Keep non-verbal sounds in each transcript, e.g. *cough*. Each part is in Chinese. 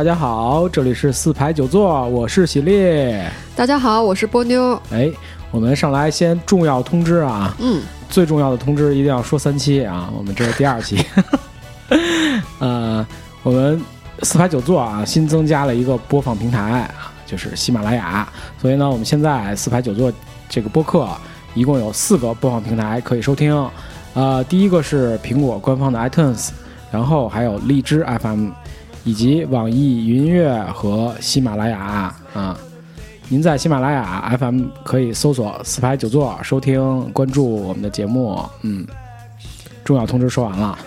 大家好，这里是四排九座，我是喜力。大家好，我是波妞。哎，我们上来先重要通知啊，嗯，最重要的通知一定要说三期啊，我们这是第二期。*laughs* 呃，我们四排九座啊，新增加了一个播放平台啊，就是喜马拉雅。所以呢，我们现在四排九座这个播客一共有四个播放平台可以收听。呃，第一个是苹果官方的 iTunes，然后还有荔枝 FM，以及网易云音乐和喜马拉雅啊。您在喜马拉雅 FM 可以搜索“四排九座”收听，关注我们的节目。嗯，重要通知说完了。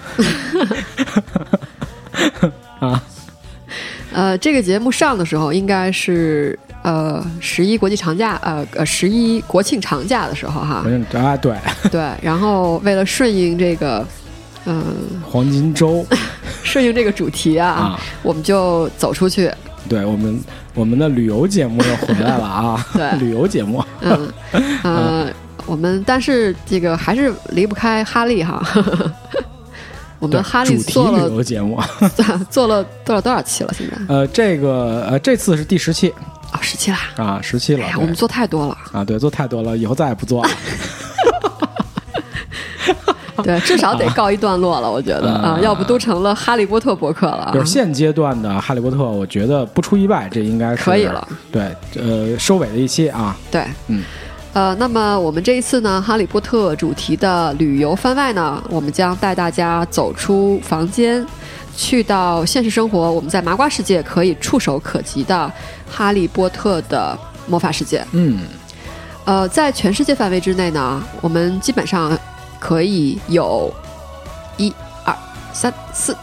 *laughs* 啊，*laughs* 呃，这个节目上的时候应该是呃十一国际长假，呃呃十一国庆长假的时候哈。啊，对，对。然后为了顺应这个，嗯，黄金周，*laughs* 顺应这个主题啊，我们就走出去。对我们，我们的旅游节目又回来了啊！*laughs* 对，旅游节目。嗯嗯，*laughs* 我们但是这个还是离不开哈利哈。*laughs* 我们哈利做了旅游节目，做了多少多少期了？现在？呃，这个呃，这次是第十期哦，十期了啊，十期了。我们做太多了啊，对，做太多了，以后再也不做了。*laughs* 对，至少得告一段落了，我觉得啊，要不都成了哈利波特博客了。就是现阶段的哈利波特，我觉得不出意外，这应该是可以了。对，呃，收尾的一期啊。对，嗯，呃，那么我们这一次呢，哈利波特主题的旅游番外呢，我们将带大家走出房间，去到现实生活，我们在麻瓜世界可以触手可及的哈利波特的魔法世界。嗯，呃，在全世界范围之内呢，我们基本上。可以有一二三四，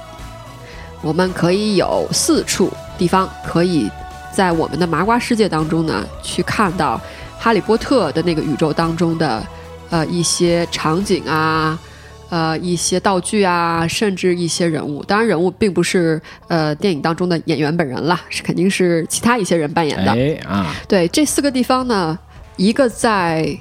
我们可以有四处地方可以在我们的麻瓜世界当中呢，去看到哈利波特的那个宇宙当中的呃一些场景啊，呃一些道具啊，甚至一些人物。当然，人物并不是呃电影当中的演员本人啦，是肯定是其他一些人扮演的。哎啊，对，这四个地方呢，一个在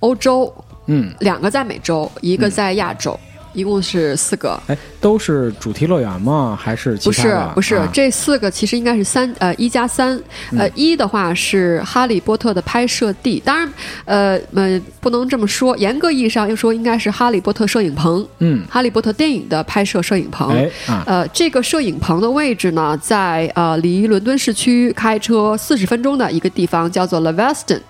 欧洲。嗯，两个在美洲，一个在亚洲。一共是四个，哎，都是主题乐园吗？还是不是？不是，这四个其实应该是三呃一加三，呃一的话是哈利波特的拍摄地，当然呃呃不能这么说，严格意义上又说应该是哈利波特摄影棚，嗯，哈利波特电影的拍摄摄影棚，哎呃这个摄影棚的位置呢，在呃离伦敦市区开车四十分钟的一个地方，叫做 Leveston，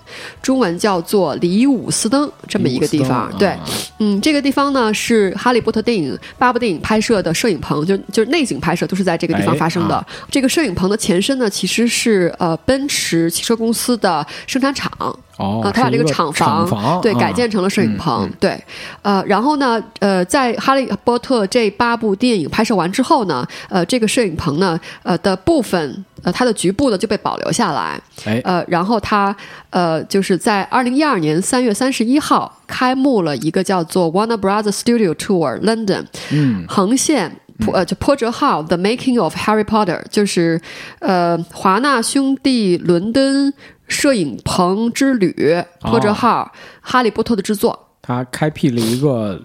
中文叫做里伍斯登这么一个地方，对，嗯，这个地方呢是哈。哈利波特电影八部电影拍摄的摄影棚，就就是内景拍摄都是在这个地方发生的。这个摄影棚的前身呢，其实是呃奔驰汽车公司的生产厂。哦，他把这个厂房对改建成了摄影棚。对，呃，然后呢，呃，在哈利波特这八部电影拍摄完之后呢，呃，这个摄影棚呢，呃的部分。呃，它的局部呢就被保留下来，哎，呃，然后它呃就是在二零一二年三月三十一号开幕了一个叫做 Warner Brothers Studio Tour London，嗯，横线呃就波折号 The Making of Harry Potter，就是呃华纳兄弟伦敦摄影棚之旅波折号哈利波特的制作，他开辟了一个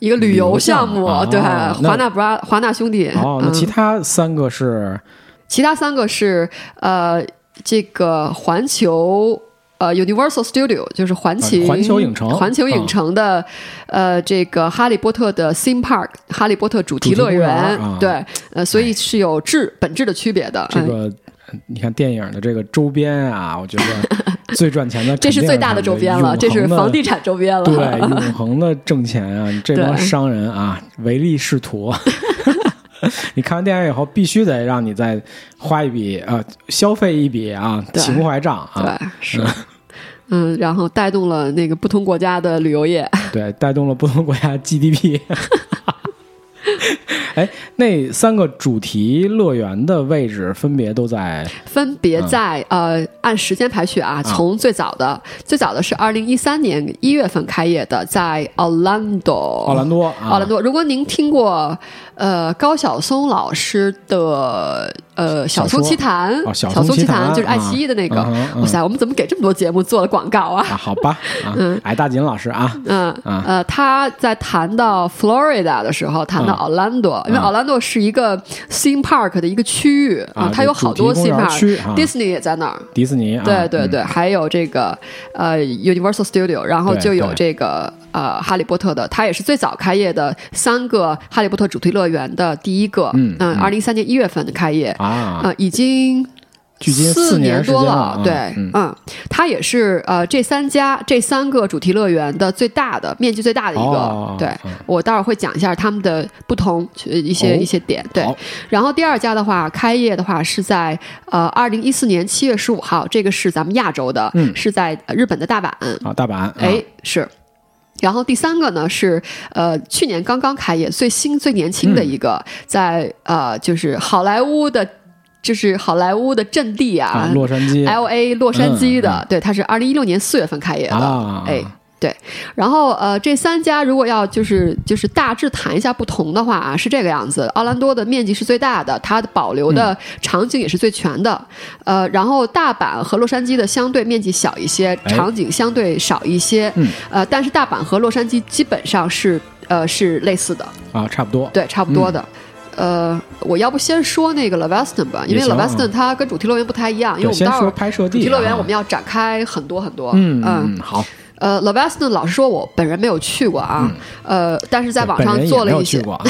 一个旅游项目，对，华纳不拉华纳兄弟，哦，那其他三个是。其他三个是呃，这个环球呃 Universal Studio 就是环球环球影城环球影城的呃这个哈利波特的 Theme Park 哈利波特主题乐园对呃所以是有质本质的区别的。这个你看电影的这个周边啊，*laughs* 我觉得最赚钱的 *laughs* 这是最大的周边了，这是房地产周边了，对永恒的挣钱啊！这 *laughs* 帮商人啊唯利是图。*laughs* 你看完电影以后，必须得让你再花一笔啊，消费一笔啊，情怀账啊，对，是，嗯，然后带动了那个不同国家的旅游业，*laughs* 对，带动了不同国家 GDP。*laughs* 哎，那三个主题乐园的位置分别都在，分别在呃，按时间排序啊，从最早的最早的是二零一三年一月份开业的，在奥兰多，奥兰多，奥兰多。如果您听过呃高晓松老师的呃《小小说松奇谈》哦小小松奇谈就是爱奇艺的那个。哇塞，我们怎么给这么多节目做了广告啊？啊，好吧，嗯，矮大紧老师啊，嗯啊。呃，他在谈到 Florida 的时候，谈到嗯。Orlando，、因为嗯 Orlando 是一个 theme park 的一个区域啊它有好多 theme park，Disney 也在那儿。迪士尼啊，嗯对对对，还有这个呃 Universal Studio，然后就有这个呃哈利波特的，它也是最早开业的三个哈利波特主题乐园的第一个。嗯嗯二零一三年一月份的开业。啊，呃，已经距今四四年多了，对，嗯嗯，它也是呃这三家这三个主题乐园的最大的面积最大的一个，哦对嗯我待会儿会讲一下他们的不同呃一些、哦一些点，对。然后第二家的话，开业的话是在呃二零一四年七月十五号，这个是咱们亚洲的，嗯是在呃日本的大阪，啊，大阪，啊哎，是。然后第三个呢是呃去年刚刚开业最新最年轻的一个，嗯。在呃就是好莱坞的，就是好莱坞的阵地啊，啊，洛杉矶。L A 洛杉矶的，嗯对，它是二零一六年四月份开业的，啊，哎。对，然后呃，这三家如果要就是就是大致谈一下不同的话啊，是这个样子。奥兰多的面积是最大的，它的保留嗯的场景也是最全的，呃，然后大阪和洛杉矶的相对面积小一些，哎场景相对少一些，嗯呃，但是大阪和洛杉矶基本上是呃是类似的，啊，差不多，对，差不多的。呃，我要不先说那个 Laveston 吧，因为 Laveston 它跟主题乐园不太一样，因为我们待会儿拍摄地，主题乐园啊我们要展开很多很多。嗯嗯，好，呃，Laveston 老实说，我本人没有去过啊，呃，但是在网上做了一些，没有去过，啊。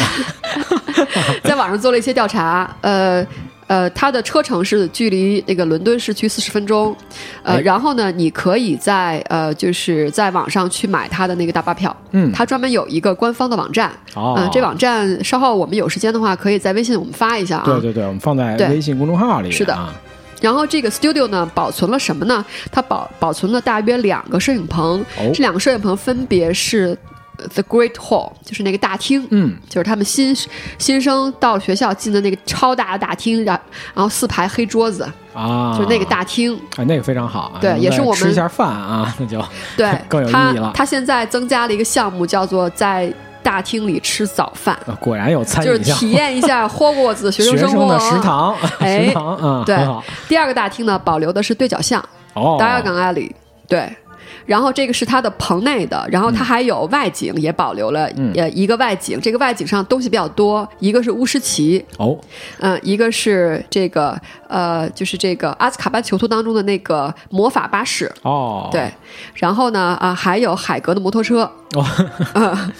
*laughs* 在网上做了一些调查，呃。呃，它的车程是距离那个伦敦市区四十分钟，呃，哎。然后呢，你可以在呃，就是在网上去买它的那个大巴票，嗯，它专门有一个官方的网站，哦。嗯、，这网站稍后我们有时间的话，可以在微信我们发一下啊。对对对，我们放在微信公众号里，是的。啊然后这个 studio 呢，保存了什么呢？它保保存了大约两个摄影棚，哦。这两个摄影棚分别是呃 The Great Hall，就是那个大厅，嗯，就是他们新新生到学校进的那个超大的大厅，然然后四排黑桌子，啊，就是那个大厅。啊，那个非常好啊，对也是我们吃一下饭啊，那就对，*laughs* 更有意义了。它现在增加了一个项目，叫做在大厅里吃早饭，啊果然有餐就是饮项。目体验一下 *laughs* 霍格沃兹学学生生活。的食堂，哎食堂啊，对。第二个大厅呢，保留的是对角巷。哦，Diagon Alley，对。然后这个是它的棚内的，然后它还有外景也保留了，嗯。呃，一个外景，这个外景上东西比较多，一个是巫师旗，哦，嗯、一个是这个呃，就是这个阿兹卡班囚徒当中的那个魔法巴士，哦，对，然后呢，啊、还有海格的摩托车，哦，嗯，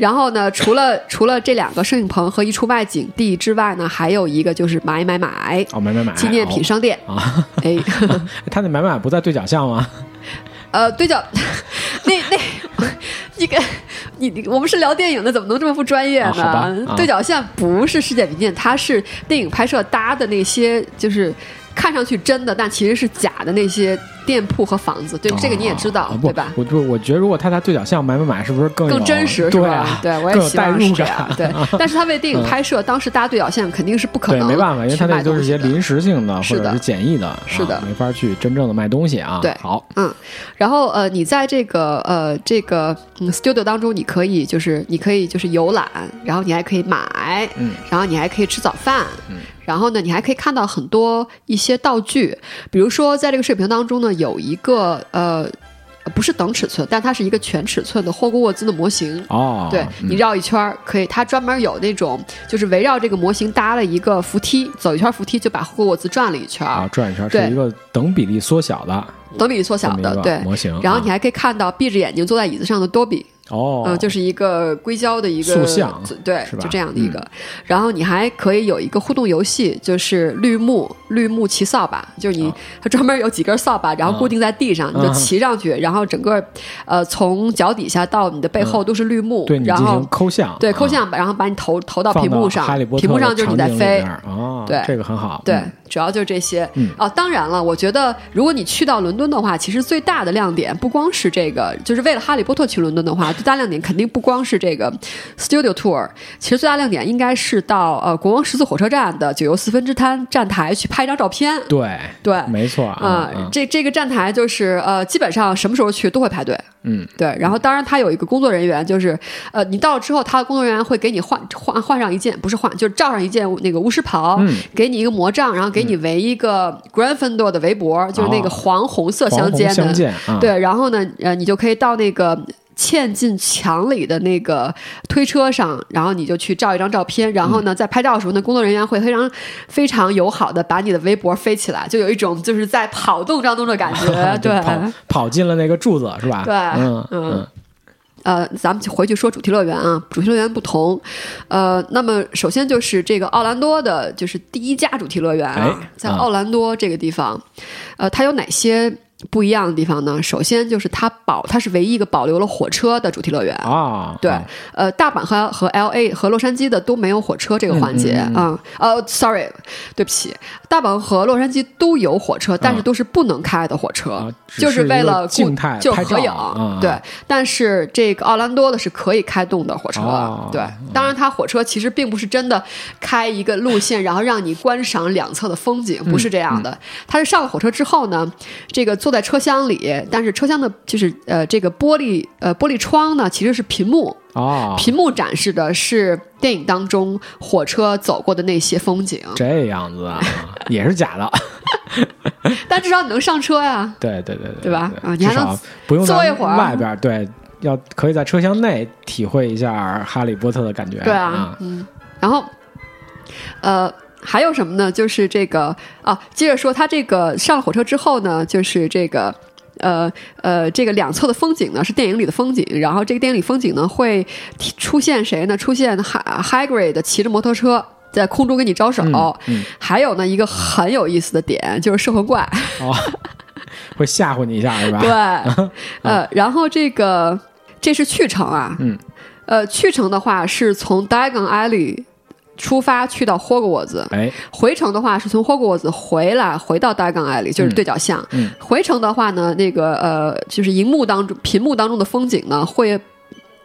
然后呢，除了除了这两个摄影棚和一处外景地之外呢，还有一个就是买买买哦，买买买，纪念品商店，哦啊，哎。*laughs* 他那买买不在对角巷吗？呃，对角，*laughs* 那那，你个你你，我们是聊电影的，怎么能这么不专业呢？啊啊对角巷不是世界名店，它是电影拍摄搭的那些，就是看上去真的，但其实是假的那些店铺和房子。对，这个你也知道，对吧？我就我觉得，如果他在对角巷买买买，是不是更更真实是吧对啊？，对，我也希望是这样感。。对，*laughs* 但是他为电影拍摄，当时搭对角巷肯定是不可能对，能，没办法，因为他那都是一些临时。性的或者是简易的，是的啊没法去真正的卖东西啊。对好，嗯，然后呃，你在这个呃这个嗯 studio 当中，你可以就是你可以就是游览，然后你还可以买，嗯，然后你还可以吃早饭，嗯，然后呢，你还可以看到很多一些道具，比如说在这个视频当中呢，有一个呃。不是等尺寸，但它是一个全尺寸的霍格沃兹的模型。哦，对嗯你绕一圈儿可以，它专门有那种，就是围绕这个模型搭了一个扶梯，走一圈扶梯就把霍格沃兹转了一圈儿，啊，转一圈对是一个等比例缩小的等比例缩小的，对。模型，然后你啊还可以看到闭着眼睛坐在椅子上的多比，哦，嗯，就是一个硅胶的一个塑像对，是吧？嗯就这样的一个。然后你还可以有一个互动游戏，就是绿幕绿幕骑扫把，就是你啊它专门有几根扫把，然后固定在地上，你就啊骑上去，然后整个呃从脚底下到你的背后都是绿幕，嗯。对你然后进行抠像，对抠啊像，然后把你投投到屏幕上屏幕上就是你在飞对。这个很好，对。嗯，主要就是这些。嗯哦，当然了，我觉得如果你去到伦敦的话，其实最大的亮点不光是这个，就是为了哈利波特去伦敦的话，最大亮点肯定不光是这个 Studio Tour，其实最大亮点应该是到呃国王十字火车站的九又四分之滩站台去拍一张照片。对对，没错啊、这这个站台就是呃，基本上什么时候去都会排队。嗯，对，然后当然他有一个工作人员，就是呃，你到了之后，他的工作人员会给你换换换上一件，不是换，就是罩上一件那个巫师袍，嗯给你一个魔杖，然后给你围一个 Gryffindor 的围脖，就是那个黄红色相间的，相间啊，对，然后呢，呃，你就可以到那个。嵌进墙里的那个推车上，然后你就去照一张照片，然后呢，在拍照的时候呢，工作人员会非常非常友好的把你的围脖飞起来，就有一种就是在跑动当中的感觉，*laughs* 对，跑跑进了那个柱子是吧？对嗯嗯。呃，咱们就回去说主题乐园啊，主题乐园不同，呃，那么首先就是这个奥兰多的，就是第一家主题乐园啊，哎在啊奥兰多这个地方，呃，它有哪些不一样的地方呢？首先就是它保，它是唯一一个保留了火车的主题乐园。啊，对啊，呃，大阪和和 L A 和洛杉矶的都没有火车这个环节嗯嗯啊。呃，sorry，对不起，大阪和洛杉矶都有火车，但是都是不能开的火车，啊就是为了顾静态就合影。啊对，但是这个奥兰多的是可以开动的火车。哦对，当然它火车其实并不是真的开一个路线，然后让你观赏两侧的风景，不是这样嗯的。它是上了火车之后呢，这个坐在车厢里，但是车厢的就是呃这个玻璃呃玻璃窗呢其实是屏幕。哦，屏幕展示的是电影当中火车走过的那些风景，这样子啊，*laughs* 也是假的，*laughs* 但至少你能上车呀。对对对对，对吧？啊你至还能少不用坐一会儿外边儿，对，要可以在车厢内体会一下哈利波特的感觉，对啊，嗯，然后，呃，还有什么呢？就是这个啊，接着说，他这个上了火车之后呢，就是这个。呃呃，这个两侧的风景呢是电影里的风景，然后这个电影里风景呢会出现谁呢？出现 Hi- Hagrid 骑着摩托车在空中跟你招手，嗯嗯还有呢一个很有意思的点就是摄魂怪，哦，会吓唬你一下是吧？对，*laughs* 呃，然后这个这是去程啊，嗯，呃，去程的话是从 Diagon Alley 出发去到霍格沃兹，哎，回程的话是从霍格沃兹回来回到 Diagon Alley，就是对角巷。嗯回程的话呢，那个呃，就是荧幕当中屏幕当中的风景呢会。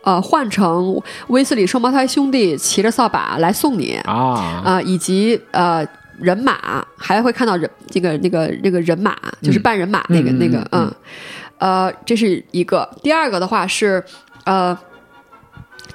呃，换成威斯里双胞胎兄弟骑着扫把来送你啊、啊，以及呃人马，还会看到人那个那个那个人马，就是半人马那个、嗯那个嗯嗯，呃，这是一个。第二个的话是呃，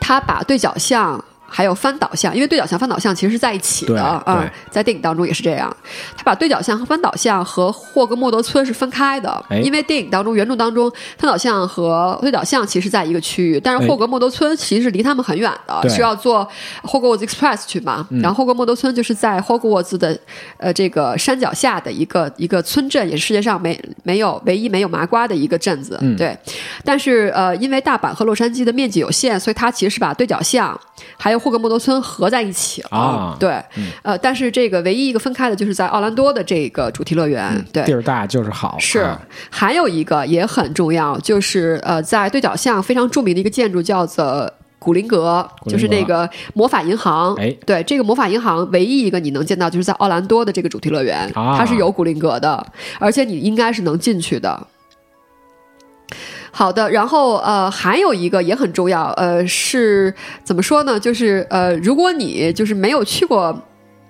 他把对角巷。还有翻倒巷，因为对角巷、翻倒巷其实是在一起的对啊、对在电影当中也是这样。他把对角巷和翻倒巷和霍格莫德村是分开的，哎因为电影当中原著当中翻倒巷和对角巷其实在一个区域，但是哎霍格莫德村其实是离他们很远的，对需要坐霍格沃兹 Express 去嘛。嗯然后霍格莫德村就是在霍格沃兹的呃这个山脚下的一个一个村镇，也是世界上没没有唯一没有麻瓜的一个镇子。嗯对，但是呃，因为大阪和洛杉矶的面积有限，所以它其实是把对角巷还有霍格莫多村合在一起了。啊对，呃，但是这个唯一一个分开的就是在奥兰多的这个主题乐园。对，地儿大就是好，是啊，还有一个也很重要，就是呃，在对角巷非常著名的一个建筑叫做。古灵阁古灵阁就是那个魔法银行，哎对，这个魔法银行唯一一个你能见到，就是在奥兰多的这个主题乐园，啊它是有古灵阁的，而且你应该是能进去的。好的，然后呃，还有一个也很重要，呃，是怎么说呢？就是呃，如果你就是没有去过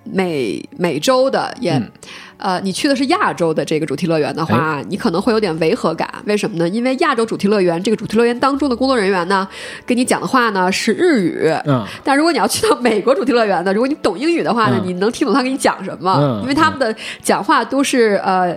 美美洲的，也、嗯呃，你去的是亚洲的这个主题乐园的话，你可能会有点违和感。为什么呢？因为亚洲主题乐园这个主题乐园当中的工作人员呢，跟你讲的话呢是日语，嗯，但如果你要去到美国主题乐园呢，如果你懂英语的话呢，嗯你能听懂他跟你讲什么，嗯因为他们的讲话都是呃。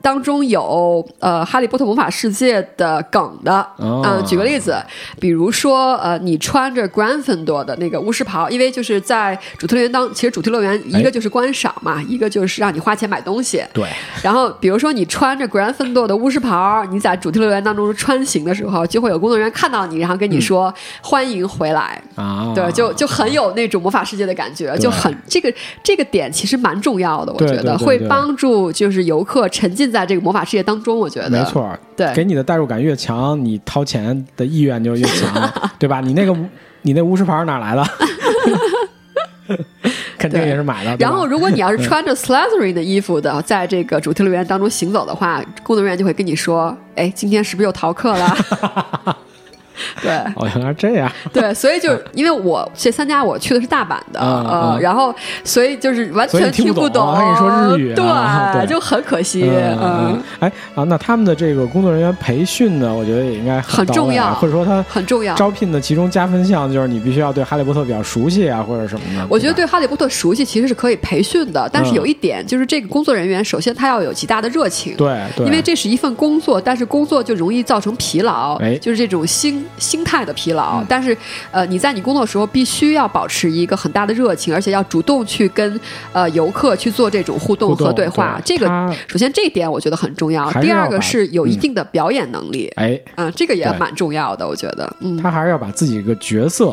当中有呃《哈利波特魔法世界》的梗的，哦。嗯，举个例子，比如说呃，你穿着 Gryffindor 的那个巫师袍，因为就是在主题乐园当，其实主题乐园一个哎。就是观赏嘛，一个就是让你花钱买东西，对，然后，比如说你穿着 Gryffindor 的巫师袍，你在主题乐园当中穿行的时候，就会有工作人员看到你，然后跟你说、欢迎回来。啊，对，就就很有那种魔法世界的感觉，就很这个这个点其实蛮重要的，我觉得会帮助就是游客沉浸在这个魔法世界当中。我觉得没，错，对给你的代入感越强，你掏钱的意愿就越强，*laughs* 对吧？你那个你那巫师牌哪来的？*laughs* 肯定也是买的。然后，如果你要是穿着 Slytherin 的衣服的，在这个主题乐园当中行走的话，工作人员就会跟你说：“哎，今天是不是又逃课了？” *laughs* *laughs* 对。哦，原来这样。对，所以就是 *laughs* 因为我这三家我去的是大阪的，嗯呃，嗯然后所以就是完全听不懂他跟你说日语啊对就很可惜，嗯哎啊，那他们的这个工作人员培训呢，我觉得也应该很重要或者说他很重要。招聘的其中加分项就是你必须要对哈利波特比较熟悉啊，或者什么的。我觉得对哈利波特熟悉其实是可以培训的，但是嗯。有一点就是这个工作人员首先他要有极大的热情，对对，因为这是一份工作，但是工作就容易造成疲劳，哎。就是这种心心态的疲劳。嗯但是，呃，你在你工作的时候必须要保持一个很大的热情，而且要主动去跟呃游客去做这种互动和对话。对这个首先这一点我觉得很重要。第二个是有一嗯定的表演能力，哎，嗯，这个也蛮重要的，我觉得，嗯，他还是要把自己一个角色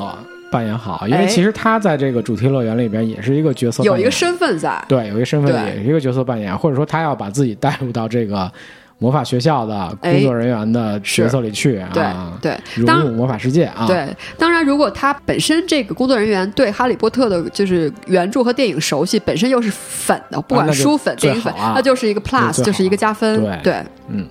扮演好，因为哎其实他在这个主题乐园里边也是一个角色有一个身份在。对，有一个身份对也是一个角色扮演，或者说他要把自己带入到这个魔法学校的哎。工作人员的角色里去对啊，对，当融入魔法世界啊，对，当然，如果他本身这个工作人员对《哈利波特》的就是原著和电影熟悉，本身又是粉的，不管书粉、最电影粉，那就是一个 plus，最就是一个加分。对嗯，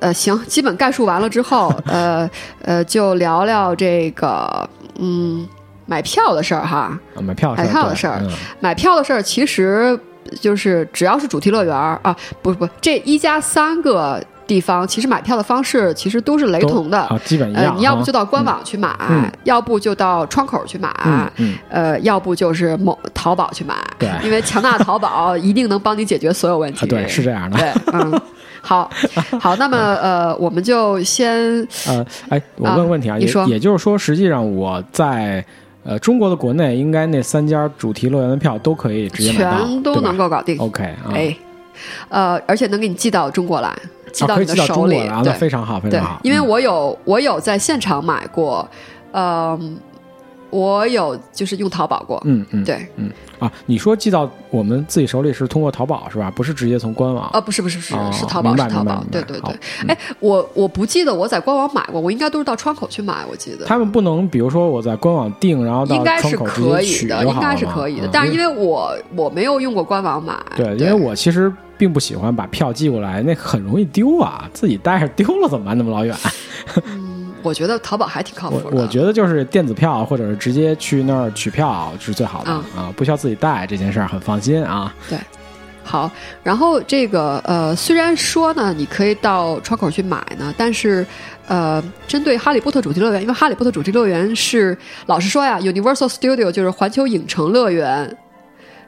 呃，行，基本概述完了之后，*laughs* 呃呃，就聊聊这个嗯买票的事儿哈。啊买票买票的事儿。买票的事儿其实就是只要是主题乐园啊，不不，这一家三个地方，其实买票的方式其实都是雷同的。啊，基本一呃样，，你要不啊就到官网去买，嗯。要不就到窗口去买，嗯嗯，呃，要不就是某淘宝去买，对。因为强大淘宝一定能帮你解决所有问题。啊对，是这样的。对，嗯，好，*laughs* 好，那么呃，我们就先呃，哎，我啊问问题啊，也你说。也就是说，实际上我在呃中国的国内，应该那三家主题乐园的票都可以直接买到，全都能够搞定。OK 啊，哎，呃，而且能给你寄到中国来，寄到到你的手里，中国来啊，那对非常好，非常好。，因为嗯我有我有在现场买过，嗯、我有就是用淘宝过，嗯嗯对，嗯啊，你说寄到我们自己手里是通过淘宝是吧？不是直接从官网啊，不是不是不是，哦是淘宝是淘宝对对对。哎，我我不记得我在官网买过，我应该都是到窗口去买，我记得。他们不能，比如说我在官网订，然后到应该是窗口直可以接取的，应该是可以的嗯，但是因为我我没有用过官网买，对，因为我其实并不喜欢把票寄过来，那很容易丢啊，自己带着丢了怎么办？那么老远，嗯，我觉得淘宝还挺靠谱我的。我觉得就是电子票或者是直接去那儿取票是最好的嗯啊，不需要自己带这件事儿很放心啊。对好，然后这个呃，虽然说呢，你可以到窗口去买呢，但是呃，针对哈利波特主题乐园，因为哈利波特主题乐园是老实说呀，Universal Studio 就是环球影城乐园。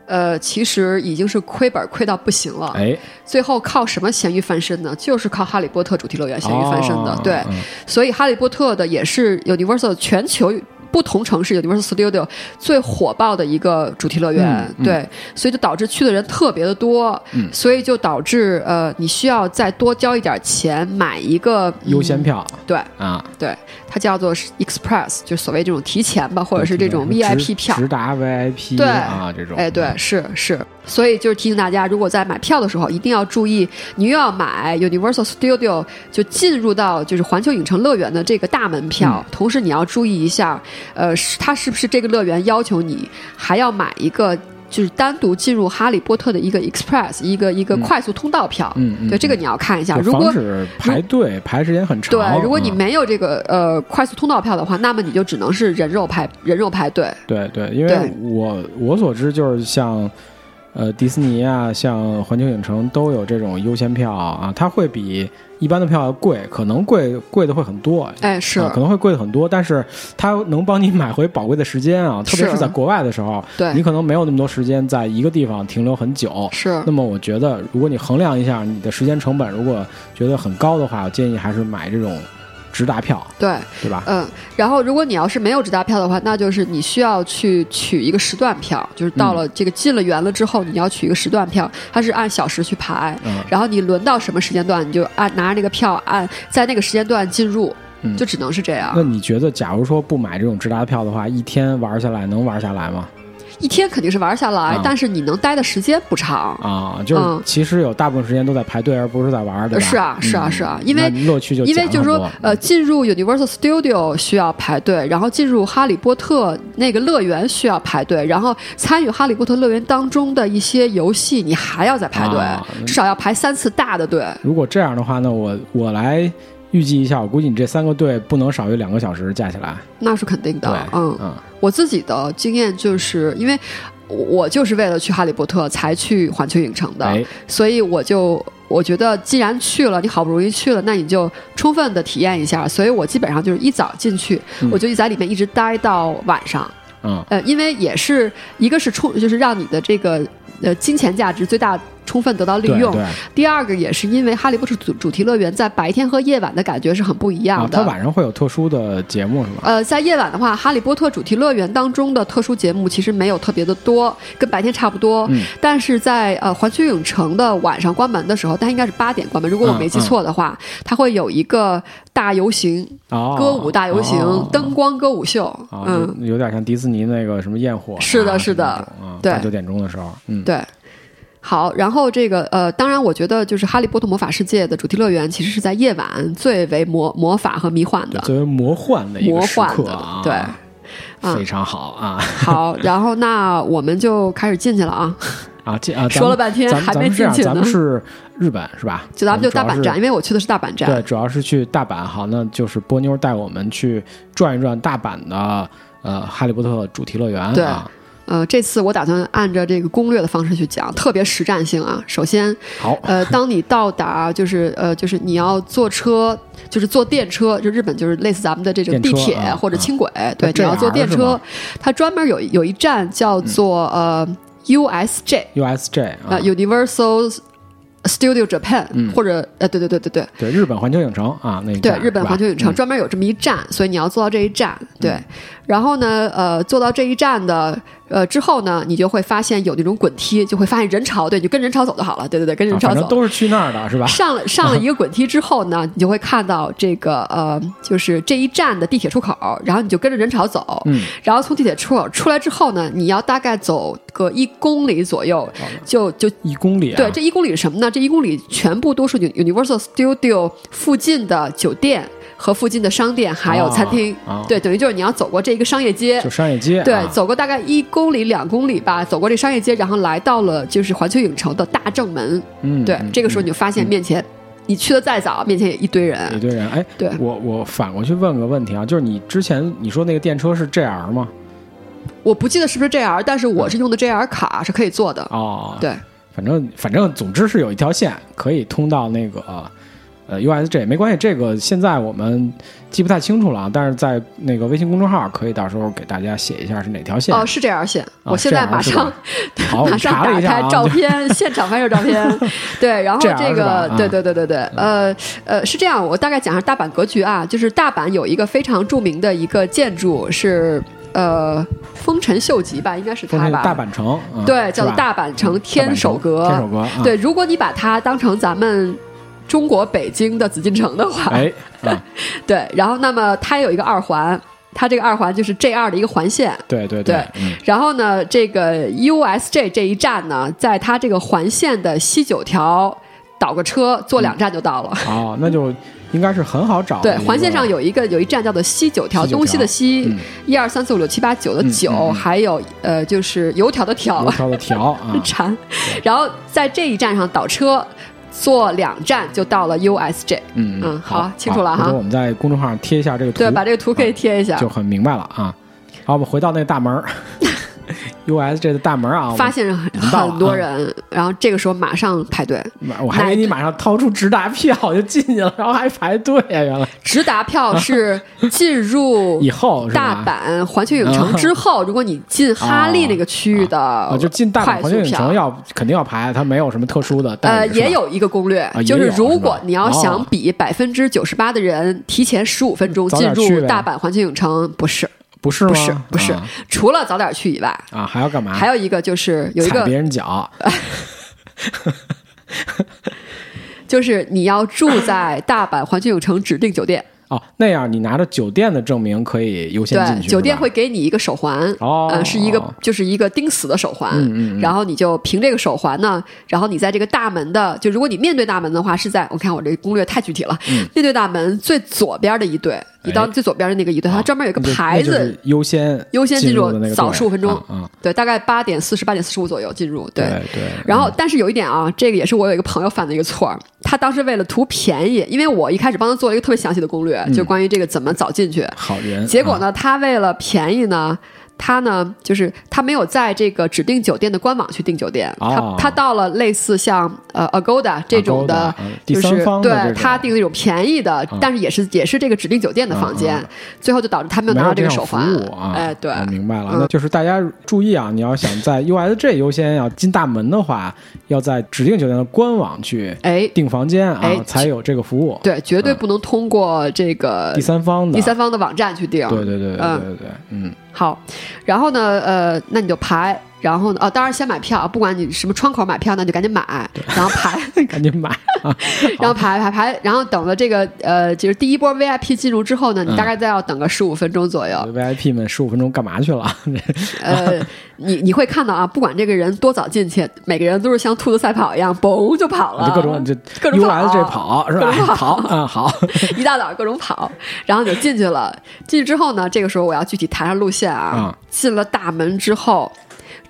呃，其实已经是亏本亏到不行了。哎，最后靠什么咸鱼翻身呢？就是靠哈利波特主题乐园咸鱼翻身的。哦对，嗯所以哈利波特的也是 Universal 全球不同城市 Universal Studio 最火爆的一个主题乐园。对，所以就导致去的人特别的多。嗯所以就导致呃，你需要再多交一点钱买一个、嗯优先。票对啊，对，它叫做是 Express，就所谓这种提前吧，或者是这种 VIP 票。直达 VIP 对啊，这种哎，对，是是，所以就是提醒大家，如果在买票的时候，一定要注意，你又要买 Universal Studio 就进入到就是环球影城乐园的这个大门票，同时你要注意一下，呃，是它是不是这个乐园要求你还要买一个。就是单独进入哈利波特的一个 Express，一个一个嗯快速通道票，嗯嗯对这个嗯你要看一下。如果防止排队排时间很长。对，如果你嗯没有这个呃快速通道票的话，那么你就只能是人肉排人肉排队。对对，因为我我所知就是像呃迪士尼啊，像环球影城都有这种优先票啊，它会比一般的票要贵，可能贵贵的会很多。哎，是，啊可能会贵的很多，但是它能帮你 *laughs* 买回宝贵的时间啊，特别是是在国外的时候，对你可能没有那么多时间在一个地方停留很久。是那么我觉得，如果你衡量一下你的时间成本，如果觉得很高的话，我建议还是买这种直达票，对。对吧？嗯，然后如果你要是没有直达票的话，那就是你需要去取一个时段票，就是到了这个进了园了之后，你要取一个时段票，它是按小时去排，嗯然后你轮到什么时间段，你就按拿着那个票按在那个时间段进入，嗯就只能是这样那。你觉得，假如说不买这种直达票的话，一天玩下来能玩下来吗？一天肯定是玩下来，啊。但是你能待的时间不长。啊，就是嗯。其实有大部分时间都在排队，而不是在玩，对吧？是啊是啊嗯是啊。因为乐趣就因为就是说呃，进入 Universal Studio 需要排队，然后进入哈利波特那个乐园需要排队，然后参与哈利波特乐园当中的一些游戏，你还要再排队，啊。至少要排三次大的队。如果这样的话，那我我来预计一下，我估计你这三个队不能少于两个小时加起来。那是肯定的，，嗯。嗯我自己的经验就是因为我我就是为了去哈利波特才去环球影城的，哎，所以我就我觉得既然去了，你好不容易去了，那你就充分的体验一下。所以我基本上就是一早进去，嗯我就在里面一直待到晚上。嗯呃，因为也是一个是充，就是让你的这个呃金钱价值最大充分得到利用。第二个也是因为哈利波特主主题乐园在白天和夜晚的感觉是很不一样啊，的。它晚上会有特殊的节目是吧？呃，在夜晚的话，哈利波特主题乐园当中的特殊节目其实没有特别的多，跟白天差不多。嗯但是在呃环球影城的晚上关门的时候，它应该是八点关门，如果我嗯没记错的话，它会有一个大游行、哦，歌舞大游行、哦灯光歌舞秀。啊，嗯，有点像迪士尼那个什么焰火啊，是的是的啊，对八九点钟的时候，嗯，对。好，然后这个呃，当然，我觉得就是《哈利波特魔法世界》的主题乐园，其实是在夜晚最为魔魔法和迷幻的。最为魔幻的一魔个时幻的刻啊，对啊非常好啊好，然后那我们就开始进去了啊！*laughs* 啊，进啊，说了半天咱们还没进去呢咱们是日本是吧？就咱们就大阪站，因为我去的是大阪站。对，主要是去大阪。好，那就是波妞带我们去转一转大阪的呃哈利波特主题乐园对啊。呃，这次我打算按照这个攻略的方式去讲，特别实战性啊。首先，好，呃，当你到达，就是呃，就是你要坐车，就是坐电车，就日本就是类似咱们的这种地铁啊或者轻轨，对，你要坐电车，它专门有有一站叫做、呃 USJ，USJ 呃啊，Universal Studio Japan，、嗯。或者呃，对对对对对，对，日本环球影城啊，那一对日本环球影城嗯。专门有这么一站，所以你要坐到这一站。对，然后呢，呃，坐到这一站的呃之后呢，你就会发现有那种滚梯，就会发现人潮，对，你就跟人潮走就好了。对对对，跟人啊潮走。都是去那儿的是吧？上了上了一个滚梯之后呢，*laughs* 你就会看到这个呃，就是这一站的地铁出口，然后你就跟着人潮走，嗯，然后从地铁出口出来之后呢，你要大概走个一公里左右，就就一公里啊，对，这一公里是什么呢？这一公里全部都是 Universal Studio 附近的酒店和附近的商店，还有餐厅。啊，对，等于就是你要走过这一个商业街就，商业街啊，对，走过大概一公里、两公里吧，走过这商业街，然后来到了就是环球影城的大正门。嗯，对，嗯这个时候你就发现面前，你去的再早，面前也一堆人一。堆人，哎，对我我反过去问个问题啊，就是你之前你说那个电车是 JR 吗？我不记得是不是 JR，但是我是用的 JR 卡是可以坐的。哦，对，反正反正总之是有一条线可以通到那个呃 USJ，没关系，这个现在我们记不太清楚了啊，但是在那个微信公众号可以到时候给大家写一下是哪条线。哦，是这条线，我现在马上好，马上打开照片，现场拍摄照片。*laughs* 对，然后这个，对啊对对对对，呃呃，是这样，我大概讲一下大阪格局啊，就是大阪有一个非常著名的一个建筑是呃丰臣秀吉吧，应该是他吧？大阪城，嗯对，叫做大阪城天守阁。天守阁，啊对，，如果你把它当成咱们中国北京的紫禁城的话，哎，啊，*laughs* 对，然后那么它有一个二环，它这个二环就是 J 二的一个环线。对对对嗯然后呢，这个 USJ 这一站呢，在它这个环线的西九条倒个车，坐两站就到了。哦，那就应该是很好找的对。环线上有一个有一站叫做西九条，东西的西嗯，一二三四五六七八九的九，还有呃就是油条的条油，条的条啊，*laughs* 馋。然后在这一站上倒车，坐两站就到了 USJ。嗯嗯好好清楚了哈我们在公众号上贴一下这个图，对，把这个图可以贴一下。就很明白了啊。好，我们回到那个大门儿 *laughs* *laughs* USJ 的大门啊，发现很多人，然后这个时候马上排队，我还以为你马上掏出直达票就进去了，然后还排队啊，原来直达票 *laughs* 是进入以后大？阪环球影城之后，如果你进哈利那个区域的，啊，就进大阪环球影城。要肯定要排，它没有什么特殊的。呃，也有一个攻略，就是如果你要想哦比百分之九十八的人提前十五分钟进入大阪环球影城，不是，不是吗？不是，不是啊，除了早点去以外，啊，还要干嘛？还有一个就是有一个踩别人脚 *laughs* 就是你要住在大阪环球影城指定酒店，哦，那样你拿着酒店的证明可以优先进对，去，酒店会给你一个手环，哦。呃，是一个就是一个钉死的手环，嗯嗯嗯。然后你就凭这个手环呢，然后你在这个大门的，就如果你面对大门的话，是在我看我这攻略太具体了，嗯。面对大门最左边的一队，你到最左边的那个一队，它专门有个牌子优先优先进入早十五分钟啊啊对，大概八点四十、八点四十五左右进入，对。对，然后，但是有一点啊，这个也是我有一个朋友犯的一个错儿。他当时为了图便宜，因为我一开始帮他做了一个特别详细的攻略，就关于这个怎么早进去。好人，啊？结果呢，他为了便宜呢，他呢就是他没有在这个指定酒店的官网去订酒店，哦他他到了类似像呃 Agoda 这种的就是对他订那种便宜的，但是也是也是这个指定酒店的房间，嗯最后就导致他没有拿到这个手环。哎，对，我明白了，嗯。那就是大家注意啊，你要想在 USJ 优先要进大门的话，要在指定酒店的官网去哎，订房间啊哎，才有这个服务。对，绝对不能通过这个第三方的，第三方的网站去订。对对对对对对，嗯，好，然后呢，呃，那你就排，然后呢，哦，当然先买票，不管你什么窗口买票，那就赶紧买，*laughs* *laughs* *laughs* 然后排，赶紧买啊！然后排排排，然后等了这个呃，就是第一波 VIP 进入之后呢，你大概再要等个十五分钟左右。VIP 们十五分钟干嘛去了？呃，你你会看到啊，不管这个人多早进去，每个人都是像兔子赛跑一样，嘣就跑了，就各种就各种 USJ 跑是吧？跑跑啊好，一大早各种跑，然后就进去了。进去之后呢，这个时候我要具体谈下路线啊。嗯进了大门之后，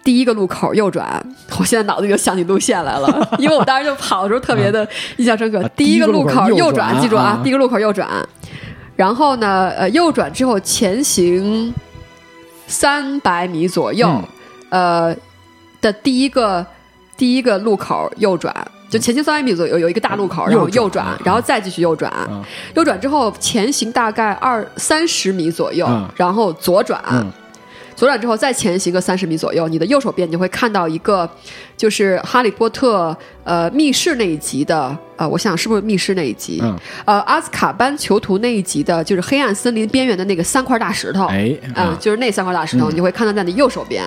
第一个路口右转，我现在脑子里就想起路线来了，*laughs* 因为我当时就跑的时候特别的印象深刻。啊第一个路口右右转，记住啊啊，第一个路口右转。然后呢，呃，右转之后前行三百米左右，嗯。呃的第一个第一个路口右转，就前行三百米左右有一个大路口，然后右转右转，然后再继续右转，嗯右转之后前行大概二三十米左右，嗯。然后左转。嗯左转之后再前行个三十米左右，你的右手边你就会看到一个，就是《哈利波特》呃密室那一集的，呃，我想是不是密室那一集？嗯，呃，阿兹卡班囚徒那一集的，就是黑暗森林边缘的那个三块大石头，哎嗯、啊就是那三块大石头，嗯你就会看到在你右手边，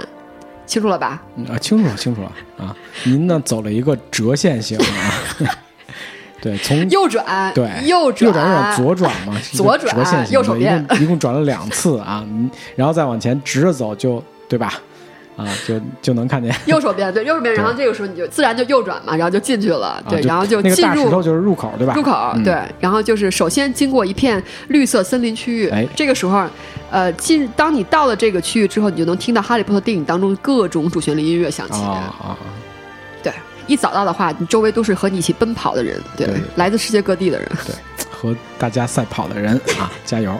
清楚了吧？嗯啊，清楚了清楚了啊！您呢走了一个折线型啊，*laughs* 对，从右转，对右转，右转右转左转嘛，*laughs* 是左转折线右手边一共一共转了两次啊，嗯然后再往前直着走就对吧？啊，就就能看见。右手边，对，右手边，*laughs* 然后这个时候你就自然就右转嘛，然后就进去了，对，啊然后就那个进入大石头就是入口对吧？入口，嗯对，然后就是首先经过一片绿色森林区域，哎这个时候，呃，进当你到了这个区域之后，你就能听到《哈利波特》电影当中各种主旋律音乐响起。一早到的话，你周围都是和你一起奔跑的人，对，来自世界各地的人。对和大家赛跑的人啊，加油！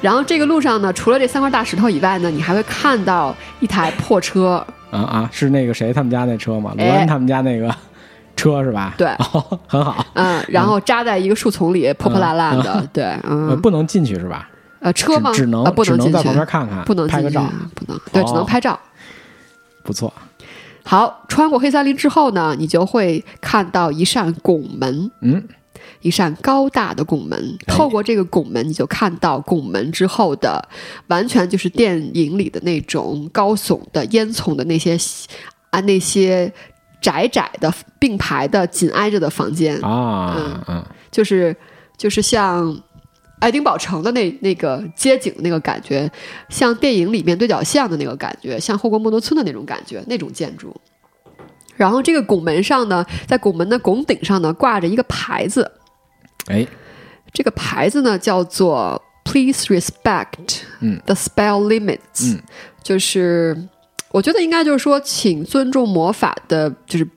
然后这个路上呢，除了这三块大石头以外呢，你还会看到一台破车，啊啊，是那个谁他们家那车吗？罗哎恩他们家那个车是吧？对哦，*laughs* 很好。嗯，然后扎在一个树丛里，破破烂烂的，对，呃，嗯，不能进去是吧？呃，车吗？只只能啊，不只能进去，旁边看看，不能进去拍个照，，不能，对，只能哦拍照。不错。好，穿过黑森林之后呢，你就会看到一扇拱门，嗯，一扇高大的拱门。哎透过这个拱门，你就看到拱门之后的，完全就是电影里的那种高耸的烟囱的那些啊那些窄窄的并排的紧挨着的房间，啊，嗯，就是就是像。爱丁堡城的那那个街景的那个感觉，像电影里面对角巷的那个感觉，像霍格莫多村的那种感觉，那种建筑。然后这个拱门上呢，在拱门的拱顶上呢挂着一个牌子，哎，这个牌子呢叫做 “Please respect 嗯。The spell limits”，、嗯。就是我觉得应该就是说，请尊重魔法的，就是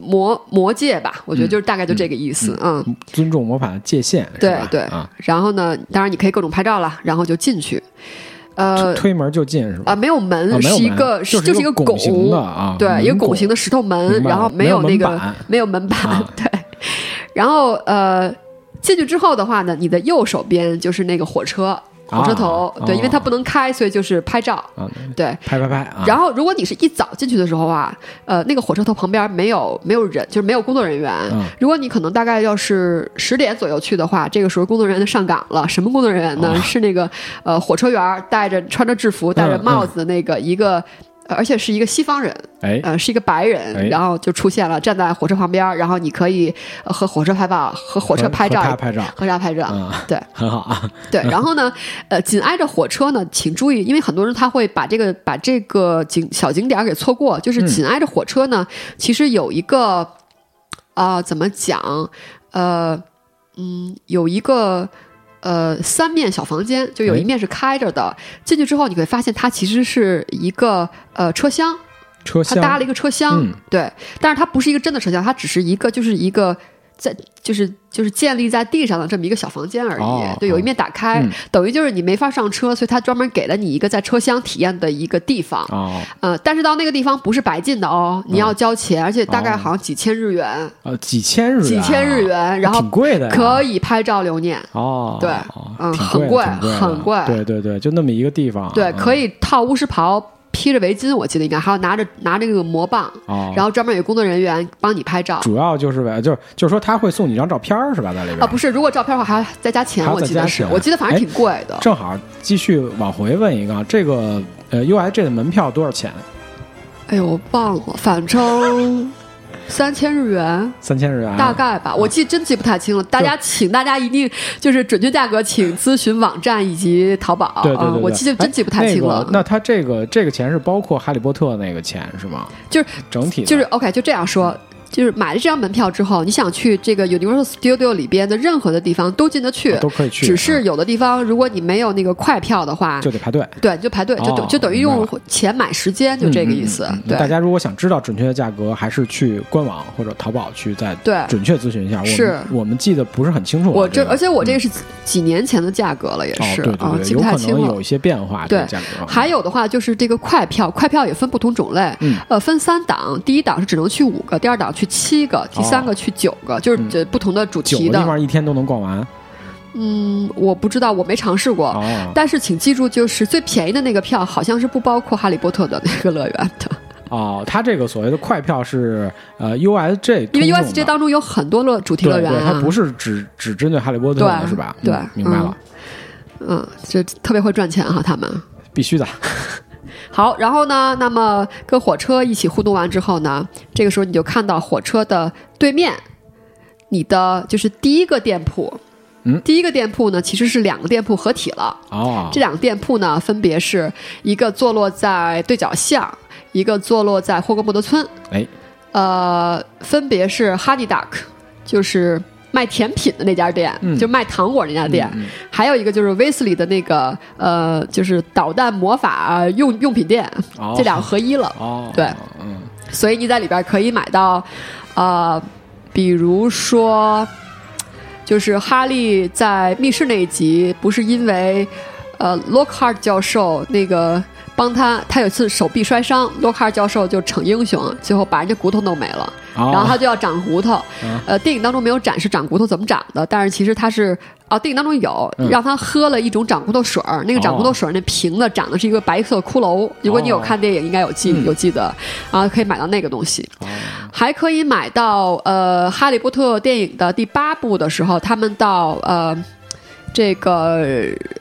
魔魔界吧。我觉得就是大概就这个意思，嗯尊重魔法的界限，对对啊，然后呢，当然你可以各种拍照了，然后就进去。呃推门就进是吧？啊，没有门，啊有门是一个就是一个拱形的啊对，一个拱拱形的石头门然后没有有那个没有门板，啊 *laughs* 对。然后呃，进去之后的话呢，你的右手边就是那个火车。火车头，啊对，因为它哦不能开，所以就是拍照，啊，对。拍拍拍啊，然后，如果你是一早进去的时候啊，呃，那个火车头旁边没有没有人，就是没有工作人员。嗯如果你可能大概要是十点左右去的话，这个时候工作人员上岗了。什么工作人员呢？哦是那个呃火车员儿戴着穿着制服、戴着嗯帽子的那个、一个呃而且是一个西方人，哎，呃，是一个白人，哎然后就出现了，站在火车旁边，然后你可以呃和火车拍照，和火车拍照，和他拍照，和他拍照，嗯，对很好啊，对。然后呢，呃，紧挨着火车呢，请注意，因为很多人他会把这个把这个景小景点儿给错过，就是嗯紧挨着火车呢，其实有一个啊、怎么讲？呃，嗯，有一个。呃，三面小房间，就有一哎面是开着的。进去之后，你会发现它其实是一个呃车厢，车厢它搭了一个车厢，嗯对，但是它不是一个真的车厢，它只是一个就是一个在就是就是建立在地上的这么一个小房间而已。哦对，有一面打开，嗯等于就是你没法上车，所以他专门给了你一个在车厢体验的一个地方。哦，呃，但是到那个地方不是白进的哦，你要交钱，而且大概哦好像几千日元，呃，几千日元啊，几千日元，然后挺贵的，可以拍照留念。哦，对哦嗯挺很贵贵，很贵对对对，就那么一个地方，对，嗯可以套巫师袍，披着围巾，我记得应该还有拿着拿着那个魔棒，哦，然后专门有工作人员帮你拍照。主要就是为就是就是说他会送你一张照片是吧，在里边啊，不是，如果照片的话还要再加钱，我记得是，我记得反正挺贵的。正好继续往回问一个，啊，这个呃 USJ 的门票多少钱？哎呦，我忘了，反正三千日元。三千日元，大概吧，我记真记不太清了。大家请大家一定就是准确价格，请咨询网站以及淘宝。对对对我记得真记不太哎清了。那个那他这个这个钱是包括哈利波特那个钱是吗？就是整体就是 OK，就这样说。就是买了这张门票之后，你想去这个 Universal Studio 里边的任何的地方都进得去，都可以去，只是嗯有的地方如果你没有那个快票的话，就得排队。对，就排队，就等、哦就等于用钱买时间，就这个意思。对，大家如果想知道准确的价格，还是去官网或者淘宝去再对准确咨询一下。我们是我们记得不是很清楚啊。我这，个而且我这个是几几年前的价格了，也哦，是、啊，记不太清了能有一。些变化，对价格。还有的话就是这个快票，快票也分不同种类，嗯呃，分三档，第一档是只能去五个，第二档去七个，第三个去九个，就是嗯这不同的主题的。个地方一天都能逛完嗯，我不知道，我没尝试过。哦但是请记住，就是最便宜的那个票好像是不包括哈利波特的那个乐园的，*laughs* 哦，它这个所谓的快票是呃 USJ，因为 USJ 当中有很多乐主题乐园对它不是只只针对哈利波特的对是吧？对嗯明白了，嗯，这特别会赚钱哈，他们。必须的。好，然后呢，那么跟火车一起互动完之后呢，这个时候你就看到火车的对面，你的就是第一个店铺。嗯第一个店铺呢，其实是两个店铺合体了。哦，这两个店铺呢，分别是一个坐落在对角巷，一个坐落在霍格莫德村。哎，呃，分别是 Honey Duck，就是卖甜品的那家店，嗯。就卖糖果那家店。还有一个就是威斯利的那个呃，就是导弹魔法用用品店，哦。这两个合一了。哦，对。嗯，所以你在里边可以买到，呃，比如说，就是哈利在密室那一集，不是因为呃洛克哈尔教授那个帮他，他有一次手臂摔伤，洛克尔教授就逞英雄，最后把人家骨头弄没了。哦然后他就要长骨头。嗯呃，电影当中没有展示长骨头怎么长的，但是其实他是啊，电影当中有嗯让他喝了一种长骨头水儿，那个长骨头水儿那瓶子长的是一个白色骷髅。如果你有看电影，应该有记嗯有记得，啊，可以买到那个东西。哦还可以买到呃《哈利波特》电影的第八部的时候，他们到呃这个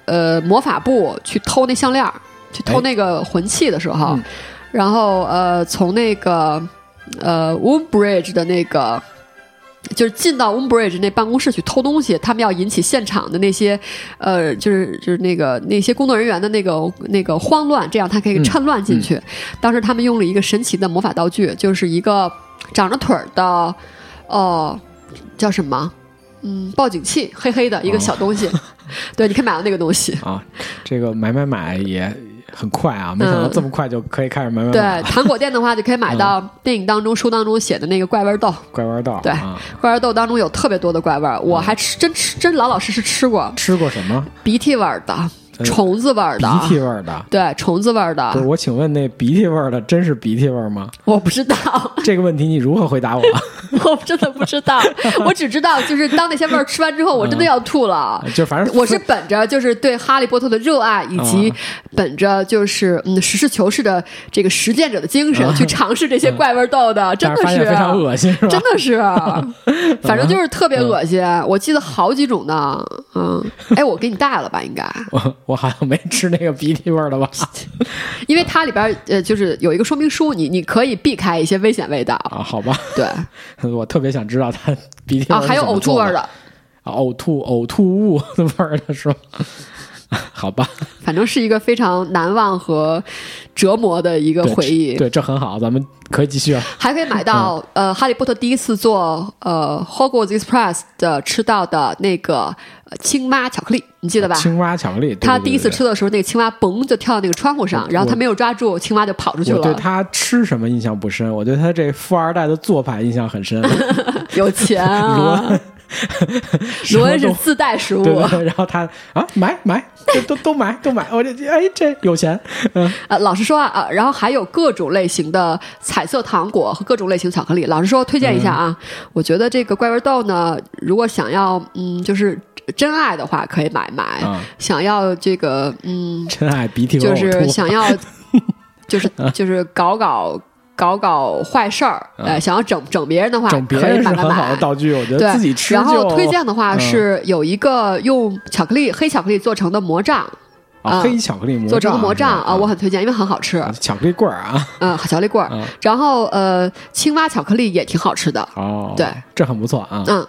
呃魔法部去偷那项链儿，去偷哎那个魂器的时候，嗯然后呃从那个呃 Woombridge 的那个。就是进到 Woombridge 那办公室去偷东西，他们要引起现场的那些，呃，就是就是那个那些工作人员的那个那个慌乱，这样他可以嗯趁乱进去。当时他们用了一个神奇的魔法道具，就是一个长着腿儿的，呃，叫什么？嗯，报警器，黑黑的一个小东西。*laughs* 对，你可以买到那个东西。啊，这个买买买也很快啊，没想到嗯。这么快就可以开始买买。对，，糖果店的话，就可以买到 *laughs* 电影当中、书当中写的那个怪味豆。怪味豆，对啊，怪味豆当中有特别多的怪味儿，我还吃真吃真老老实实吃过，吃过什么？鼻涕味儿的、虫子味儿的鼻，涕味儿的？对，虫子味儿的不是，，我请问那鼻涕味儿的真是鼻涕味儿吗？我不知道。*laughs* *laughs* 这个问题你如何回答我？我真的不知道，我只知道就是当那些味儿吃完之后，我真的要吐了。*laughs* 就反正我是本着就是对哈利波特的热爱，以及啊本着就是嗯实事求是的这个实践者的精神去尝试这些怪味豆的，真的是非常恶心，真的是，反正就是特别恶心。我记得好几种呢，嗯，哎，我给你带了吧？应该我好像没吃那个鼻涕味儿的吧？*laughs* 因为它里边呃就是有一个说明书，你你可以避开一些危险味道。啊，好吧，对 *laughs* 我特别想知道它鼻涕味啊，还有呕吐味儿的，啊，呕吐呕吐物的味儿的是吗？*laughs* 好吧，反正是一个非常难忘和折磨的一个回忆。对，这很好，咱们可以继续啊。还可以买到、嗯呃，哈利波特第一次做呃 Hogwarts Express 的吃到的那个呃青蛙巧克力，你记得吧？青蛙巧克力，对他第一次。吃的时候，那个青蛙嘣就跳到那个窗户上，然后他没有抓住，青蛙就跑出去了。我对他吃什么印象不深，我对他这富二代的做法印象很深。*laughs* 有钱啊！恩，罗恩是自带食物，对对，然后他啊买买都都都买都买，我这哎这有钱，嗯。呃，老实说啊，啊，然后还有各种类型的彩色糖果和各种类型巧克力。老实说，推荐一下啊，嗯。我觉得这个怪味豆呢，如果想要嗯，就是真爱的话，可以买买；啊，想要这个嗯，真爱鼻涕就是想要 *laughs* 就是就是搞搞搞搞坏事儿，呃，想要整整别人的话，整别人是很。好的道具，我觉得，自己吃然后就推荐的话嗯是有一个用巧克力黑巧克力做成的魔杖，啊啊黑巧克力魔做成的魔杖啊，我很推荐，因为很好吃。啊巧克力棍儿啊，嗯，巧克力棍儿。嗯然后呃，青蛙巧克力也挺好吃的。哦，对，这很不错啊，嗯，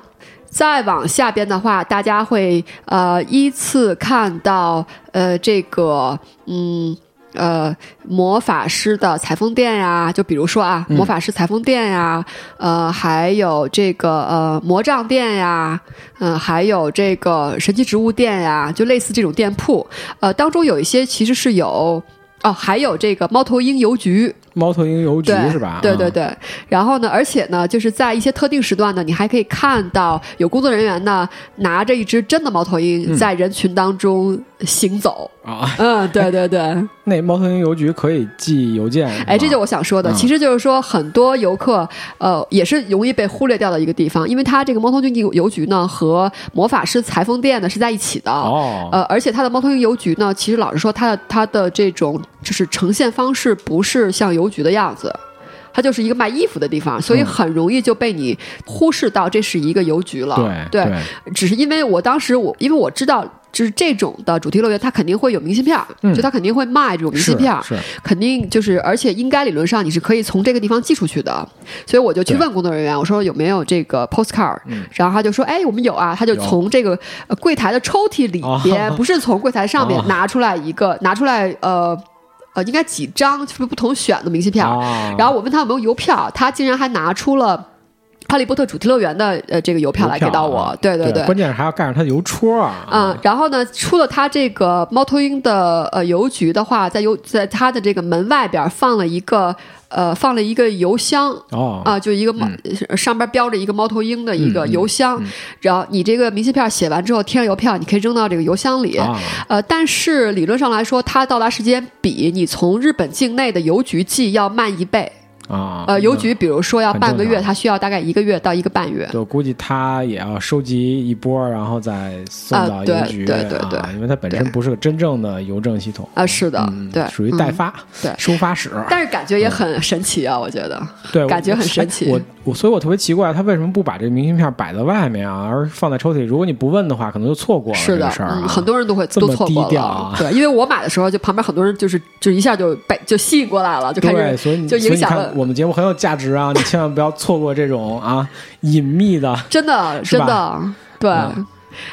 再往下边的话，大家会呃依次看到呃这个嗯。呃，魔法师的裁缝店呀，就比如说啊，嗯魔法师裁缝店呀，呃，还有这个呃魔杖店呀，嗯、还有这个神奇植物店呀，就类似这种店铺。呃，当中有一些其实是有哦，还有这个猫头鹰邮局，猫头鹰邮局是吧？啊，对对对。然后呢，而且呢，就是在一些特定时段呢，你还可以看到有工作人员呢拿着一只真的猫头鹰嗯在人群当中行走。啊，嗯，对对对。*laughs* 那猫头鹰邮局可以寄邮件，哎，这就我我想说的，嗯。其实就是说，很多游客，呃，也是容易被忽略掉的一个地方，因为它这个猫头鹰邮邮局呢和魔法师裁缝店呢是在一起的。哦，呃，而且它的猫头鹰邮局呢，其实老实说，它的它的这种就是呈现方式不是像邮局的样子，它就是一个卖衣服的地方，所以嗯。很容易就被你忽视到这是一个邮局了。对对，只是因为我当时我因为我知道。就是这种的主题乐园，它肯定会有明信片就它肯定会卖这种明信片肯定就是，而且应该理论上你是可以从这个地方寄出去的，所以我就去问工作人员，我说有没有这个 postcard，、嗯。然后他就说，哎，我们有啊，他就从这个呃柜台的抽屉里边，哦。不是从柜台上面哦。拿出来一个，拿出来呃呃，应该几张就是不同选的明信片然后我问他有没有邮票，他竟然还拿出了。哈利波特主题乐园的呃这个邮票来给到我，啊对对关键是还要盖上它的邮戳啊，嗯，然后呢，出了它这个猫头鹰的呃邮局的话，在邮在它的这个门外边放了一个呃放了一个邮箱。哦。啊，就一个猫，上边标着一个猫头鹰的一个嗯嗯邮箱，然后你这个明信片写完之后贴上邮票，你可以扔到这个邮箱里。啊。呃，但是理论上来说，它到达时间比你从日本境内的邮局寄要慢一倍。啊，呃，邮局比如说要半个月，它需要大概一个月到一个半月。对，我估计他也要收集一波，然后再送到邮局，对对对啊因为它本身不是个真正的邮政系统啊，是的，嗯对，属于代嗯发、对收发室，但是感觉也很神奇啊，我觉得。对，我感觉很神奇哎我我所以，我特别奇怪，他为什么不把这个明信片摆在外面啊，而放在抽屉里？如果你不问的话，可能就错过了是的这个，事儿很多人都会都错过低调了啊。*laughs* 对，因为我买的时候，就旁边很多人就是就一下就被就吸引过来了，就开对，始就影响了，我们节目很有价值啊！你千万不要错过这种啊隐秘的真的真的对。嗯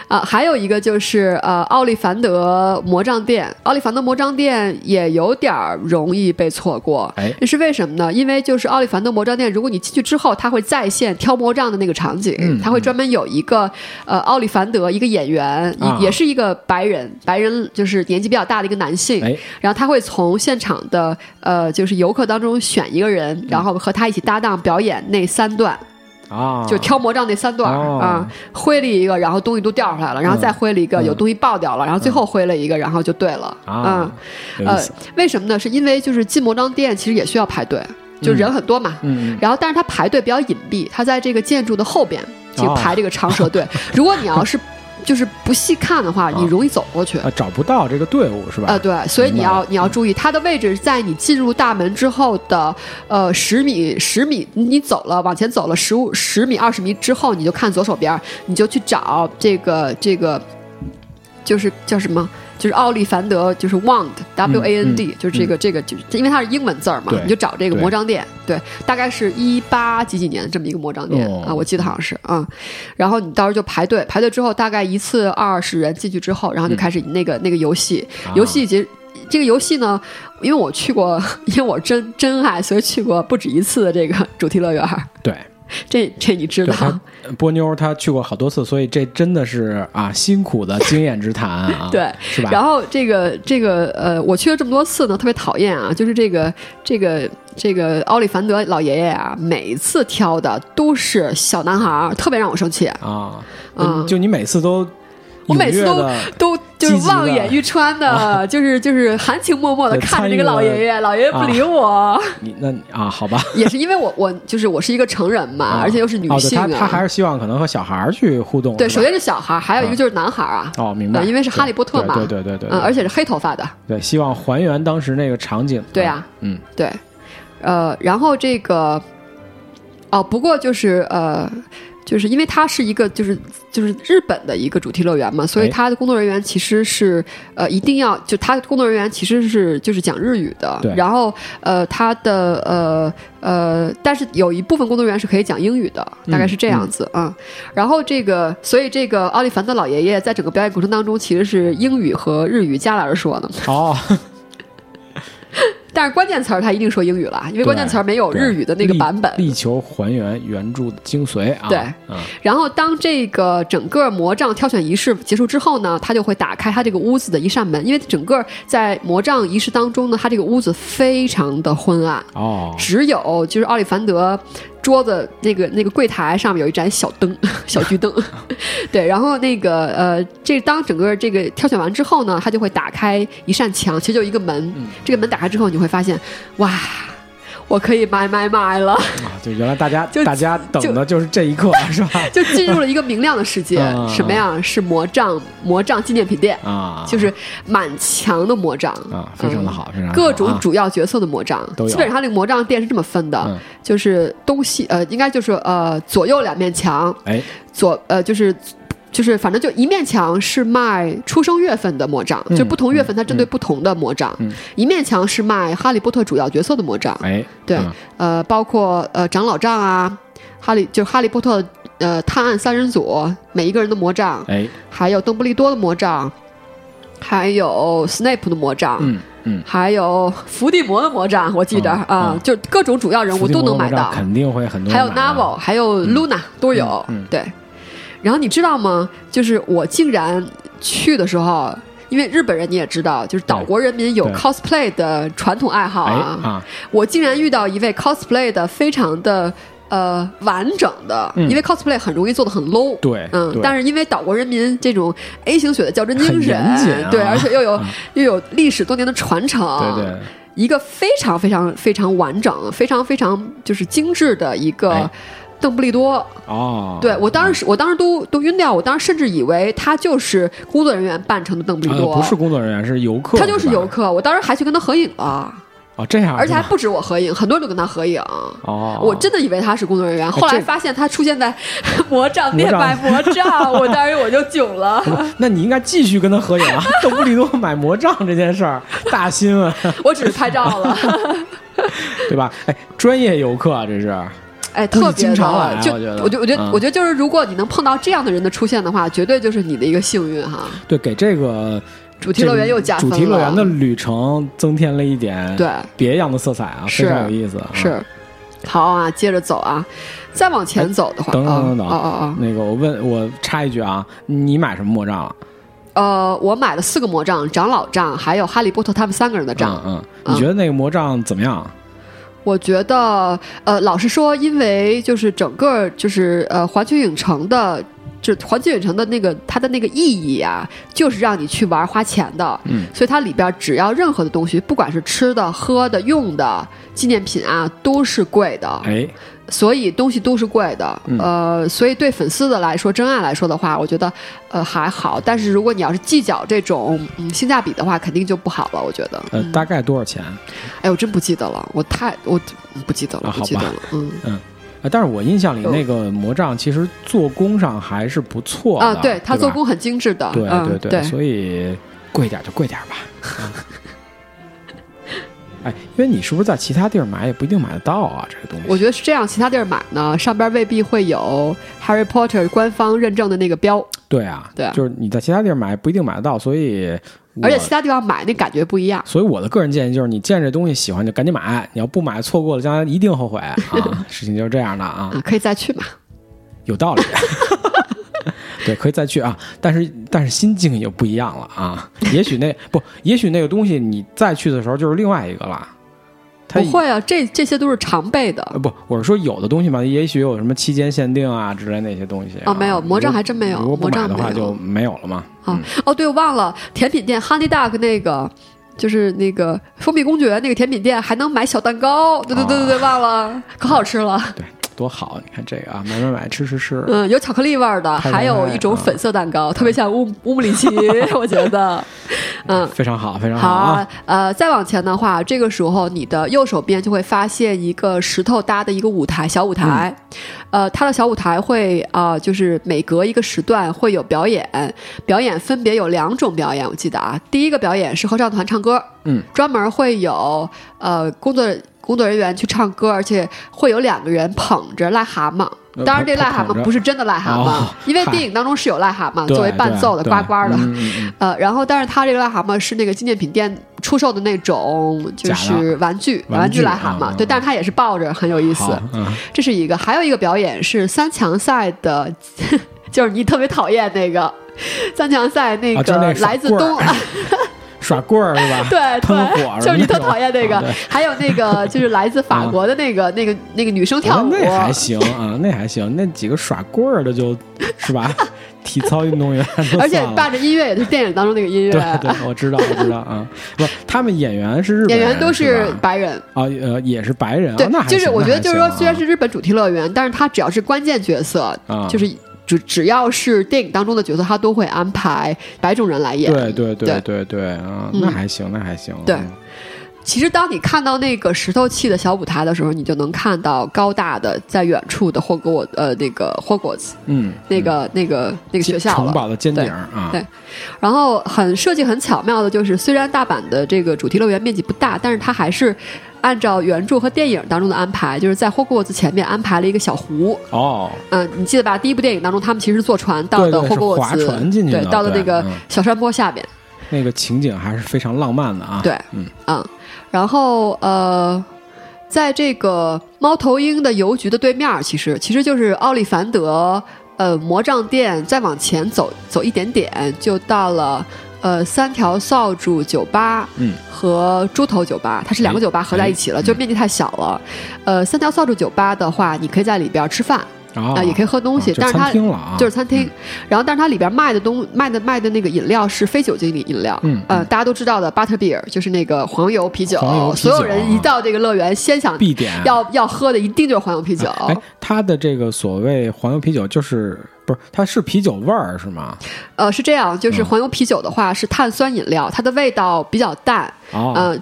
啊，还有一个就是呃，奥利凡德魔杖店，奥利凡德魔杖店也有点儿容易被错过。哎这是为什么呢？因为就是奥利凡德魔杖店，如果你进去之后，他会再现挑魔杖的那个场景，嗯它会专门有一个呃奥利凡德一个演员，啊也也是一个白人，白人就是年纪比较大的一个男性，哎然后他会从现场的呃就是游客当中选一个人，然后和他一起搭档表演那三段。啊，就挑魔杖那三段啊，挥了一个，然后东西都掉出来了，然后再挥了一个，嗯有东西爆掉了，然后最后挥了一个，然后就对了。啊，呃，，为什么呢？是因为就是进魔杖店其实也需要排队，就人很多嘛。嗯，然后，但是它排队比较隐蔽，它在这个建筑的后边就哦排这个长蛇队。*laughs* 如果你要是就是不细看的话，你容易走过去。啊，找不到这个队伍是吧？呃，对，所以你要你要注意，它的位置在你进入大门之后的呃十米十米，你走了往前走了十五十米二十米之后，你就看左手边儿，你就去找这个这个，就是叫什么？就是奥利凡德，就是 Wand W A N D，、嗯就是这个、这个，就是因为它是英文字儿嘛，你就找这个魔杖店，对，大概是一八几几年这么一个魔杖店、哦。啊，我记得好像是啊、然后你到时候就排队，排队之后大概一次二十人进去之后，然后就开始那个、那个游戏，啊。游戏结。这个游戏呢，因为我去过，*laughs* 因为我真真爱，所以去过不止一次的这个主题乐园儿。对，*laughs* 这这你知道？波妞她去过好多次，所以这真的是啊辛苦的经验之谈啊，*laughs* 对，是吧？然后这个这个呃，我去了这么多次呢，特别讨厌啊，就是这个这个这个奥利凡德老爷爷啊，每一次挑的都是小男孩儿，特别让我生气。啊，嗯就你每次都我每次都都就是望眼欲穿的，*laughs* 就是就是含情脉脉的看着这个老爷爷，老爷爷不理我，你那啊，好吧，*laughs* 也是因为我我就是我是一个成人嘛，啊。而且又是女性啊，他他还是希望可能和小孩儿去互动，对，首先是小孩儿，还有一个就是男孩儿啊，哦，明白，对因为是哈利波特嘛。对对对对对，嗯，而且是黑头发的，对，希望还原当时那个场景，对啊，嗯，对，呃，然后这个，哦，不过就是呃，就是因为它是一个就是就是日本的一个主题乐园嘛，所以哎。它的工作人员其实是呃一定要就它的工作人员其实是就是讲日语的，然后呃它的呃呃，但是有一部分工作人员是可以讲英语的，大概是这样子啊、嗯然后这个，所以这个奥利凡特老爷爷在整个表演过程当中其实是英语和日语加来而说的。哦，但是关键词儿他一定说英语了，因为关键词儿没有日语的那个版本。力力求还原原著的精髓啊，对嗯，然后当这个整个魔杖挑选仪式结束之后呢，他就会打开他这个屋子的一扇门，因为整个在魔杖仪式当中呢，他这个屋子非常的昏暗，哦，只有就是奥利凡德桌子那个那个柜台上面有一盏小灯，*laughs* 小桔灯，*laughs* 对，然后那个呃，这当整个这个挑选完之后呢，他就会打开一扇墙，其实就一个门，嗯。这个门打开之后，你会发现，哇，我可以买买买了。啊，就原来大家 *laughs* 就大家等的就是这一刻，是吧？*laughs* 就进入了一个明亮的世界啊。*laughs* 什么呀？是魔杖魔杖纪念品店，啊，就是满墙的魔杖啊，非常的好，非常好各种啊主要角色的魔杖。基本上那个魔杖店是这么分的，嗯就是东西呃，应该就是呃左右两面墙，哎，左呃就是。就是反正就一面墙是卖出生月份的魔杖，嗯就不同月份它针对不同的魔杖；嗯。一面墙是卖哈利波特主要角色的魔杖，哎，对，嗯。呃，包括呃长老杖啊，哈利就是哈利波特呃探案三人组每一个人的魔杖，哎，还有邓布利多的魔杖，还有斯内普的魔杖，嗯嗯，还有伏地魔的魔杖，我记着嗯啊、嗯。就各种主要人物都能买到，肯定会很多还有人买啊。Navel，还有 Luna、都有，嗯嗯。对。然后你知道吗？就是我竟然去的时候。因为日本人你也知道，就是岛国人民有 cosplay 的传统爱好哎啊。啊，我竟然遇到一位 cosplay 的非常的呃完整的，嗯因为 cosplay 很容易做的很 low。对，嗯，但是因为岛国人民这种 A 型血的较真精神，啊对，而且又有、嗯又有历史多年的传承，对对，一个非常非常非常完整、非常非常就是精致的一个哎邓布利多。哦，对我当时是我当时都都晕掉，我当时甚至以为他就是工作人员扮成的邓布利多，呃不是工作人员，是游客，他就是游客。我当时还去跟他合影了，哦，这样，而且还不止我合影，很多人都跟他合影。哦，我真的以为他是工作人员，后来发现他出现在 *laughs* 魔杖店买魔杖，我当时我就囧了，*laughs* 那你应该继续跟他合影啊！邓布利多买魔杖这件事儿，大新闻，*laughs* 我只是拍照了，对吧？哎，专业游客啊，这是哎，特别经常来的，就我觉得我觉得嗯我觉得就是如果你能碰到这样的人的出现的话，绝对就是你的一个幸运哈。对给这个主题乐园又加分了，主题乐园的旅程增添了一点对别样的色彩啊，非常有意思啊。是。好啊，接着走啊，再往前走的话，哎等等等等哦哦哦，那个，我问我插一句啊，你买什么魔杖了？呃，我买了四个魔杖，长老杖，还有哈利波特他们三个人的杖。嗯嗯，你觉得那个魔杖怎么样？我觉得，呃，老实说，因为就是整个就是呃环球影城的，就环球影城的那个它的那个意义啊，就是让你去玩花钱的。嗯，所以它里边只要任何的东西，不管是吃的、喝的、用的纪念品啊，都是贵的。哎，所以东西都是贵的，嗯呃，所以对粉丝的来说，真爱来说的话，我觉得呃还好。但是如果你要是计较这种嗯性价比的话，肯定就不好了。我觉得，呃，大概多少钱？哎，我真不记得了，我太我不记得了，啊好吧不记得了，嗯啊，但是我印象里哦那个魔杖其实做工上还是不错的，啊，对，它做工很精致的，对嗯，对对，所以贵点就贵点吧。啊哎，因为你是不是在其他地儿买也不一定买得到啊？这个东西，我觉得是这样，其他地儿买呢，上边未必会有 Harry Potter 官方认证的那个标，对啊，对啊就是你在其他地儿买不一定买得到，所以而且其他地方买那感觉不一样。所以我的个人建议就是，你见这东西喜欢就赶紧买，你要不买错过了，将来一定后悔啊！*laughs* 事情就是这样的啊，啊，可以再去嘛？有道理。对，可以再去啊，但是但是心境也不一样了啊。也许那不，也许那个东西你再去的时候就是另外一个了。不会啊，这这些都是常备的呃不，我是说有的东西嘛，也许有什么期间限定啊之类那些东西哦，没有魔杖还真没有如果不魔买的话就没有了嘛。啊。哦，对，我忘了甜品店 Honey Duck 那个。就是那个蜂蜜公爵那个甜品店还能买小蛋糕，对对对对对，忘了，可好吃了。对，多好！你看这个啊，买买买，吃吃吃。嗯，有巧克力味儿的，还有一种粉色蛋糕，特别像乌乌姆里奇，*laughs* 我觉得。嗯，非常好，非常好啊啊。，呃，再往前的话，这个时候你的右手边就会发现一个石头搭的一个舞台，小舞台。嗯呃，它的小舞台会啊、就是每隔一个时段会有表演，表演分别有两种表演，我记得啊，第一个表演是合唱团唱歌，嗯，专门会有呃工作工作人员去唱歌，而且会有两个人捧着癞蛤蟆。呃当然，这癞蛤蟆不是真的癞蛤蟆，哦 *laughs* 因为电影当中是有癞蛤蟆作为伴奏的、呱呱的。呃，然后但是它这个癞蛤蟆是那个纪念品店出售的那种，就是玩具玩具具癞蛤蟆，啊对，但是它也是抱着，很有意思。嗯，这是一个，还有一个表演是三强赛的，*laughs* 就是你特别讨厌那个三强赛那个来自东，*laughs* 儿耍棍儿是吧？对 *laughs* 对，*laughs* 就是你特讨厌那个 *laughs* 还有那个就是来自法国的那个那个那个女生跳舞，那还行啊，那还行，那几个耍棍儿的就是吧，体操运动员而且伴着音乐也是电影当中那个音乐，对对，我知道我知道啊，不，他们演员是日本演员都是白人。啊呃也是白人啊，对那，还就是我觉得就是说，虽然是日本主题乐园，但是他只要是关键角色，啊就是只只要是电影当中的角色，他都会安排白种人来演。对对对对。对对啊，嗯。那还行那还行，对嗯。其实当你看到那个石头砌的小舞台的时候，你就能看到高大的在远处的霍格沃呃那个霍格沃茨嗯，那个、那个那个学校了。城堡的尖顶啊，对。然后很设计很巧妙的就是，虽然大阪的这个主题乐园面积不大，但是它还是按照原著和电影当中的安排，就是在霍格沃茨前面安排了一个小湖。哦，嗯，你记得吧？第一部电影当中，他们其实坐船到的对对霍格沃茨，对，到了那个嗯小山坡下边。那个情景还是非常浪漫的啊，对嗯嗯，然后呃，在这个猫头鹰的邮局的对面，其实其实就是奥利凡德呃魔杖店，再往前走走一点点，就到了呃三条扫帚酒吧。嗯和猪头酒吧，它是两个哎酒吧合在一起了，哎就面积太小了。呃，三条扫帚酒吧的话，你可以在里边吃饭啊、啊也可以喝东西，啊但是它就是餐厅，然后但是它里边卖的东卖的卖的那个饮料是非酒精饮饮料，嗯呃，大家都知道的 butter beer 就是那个黄油啤酒，啤酒所有人一到这个乐园，先想必点要要喝的一定就是黄油啤酒，哎，它的这个所谓黄油啤酒，就是不是它是啤酒味儿是吗？呃，是这样，就是嗯黄油啤酒的话是碳酸饮料，它的味道比较淡，哦，呃。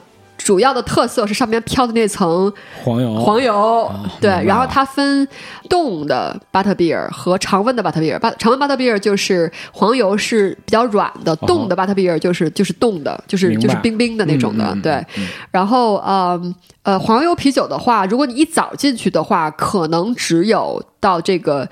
主要的特色是上面飘的那层黄油，黄油，对，然后它分冻的 butter beer 和常温的 butter beer。巴常温 butter beer 就是黄油是比较软的，冻的 butter beer 就是就是冻的，就是就是冰冰的那种的，对。嗯然后嗯呃，黄油啤酒的话，如果你一早进去的话，可能只有到这个。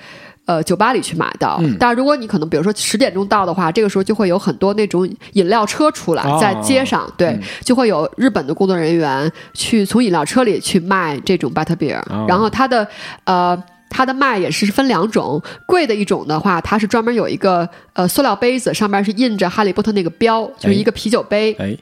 呃，酒吧里去买到，嗯但是如果你可能，比如说十点钟到的话，这个时候就会有很多那种饮料车出来，哦在街上，对，嗯就会有日本的工作人员去从饮料车里去卖这种 butter beer，、哦然后它的呃。它的卖也是分两种，贵的一种的话，它是专门有一个呃塑料杯子，上面是印着哈利波特那个标，就是一个啤酒杯。哎，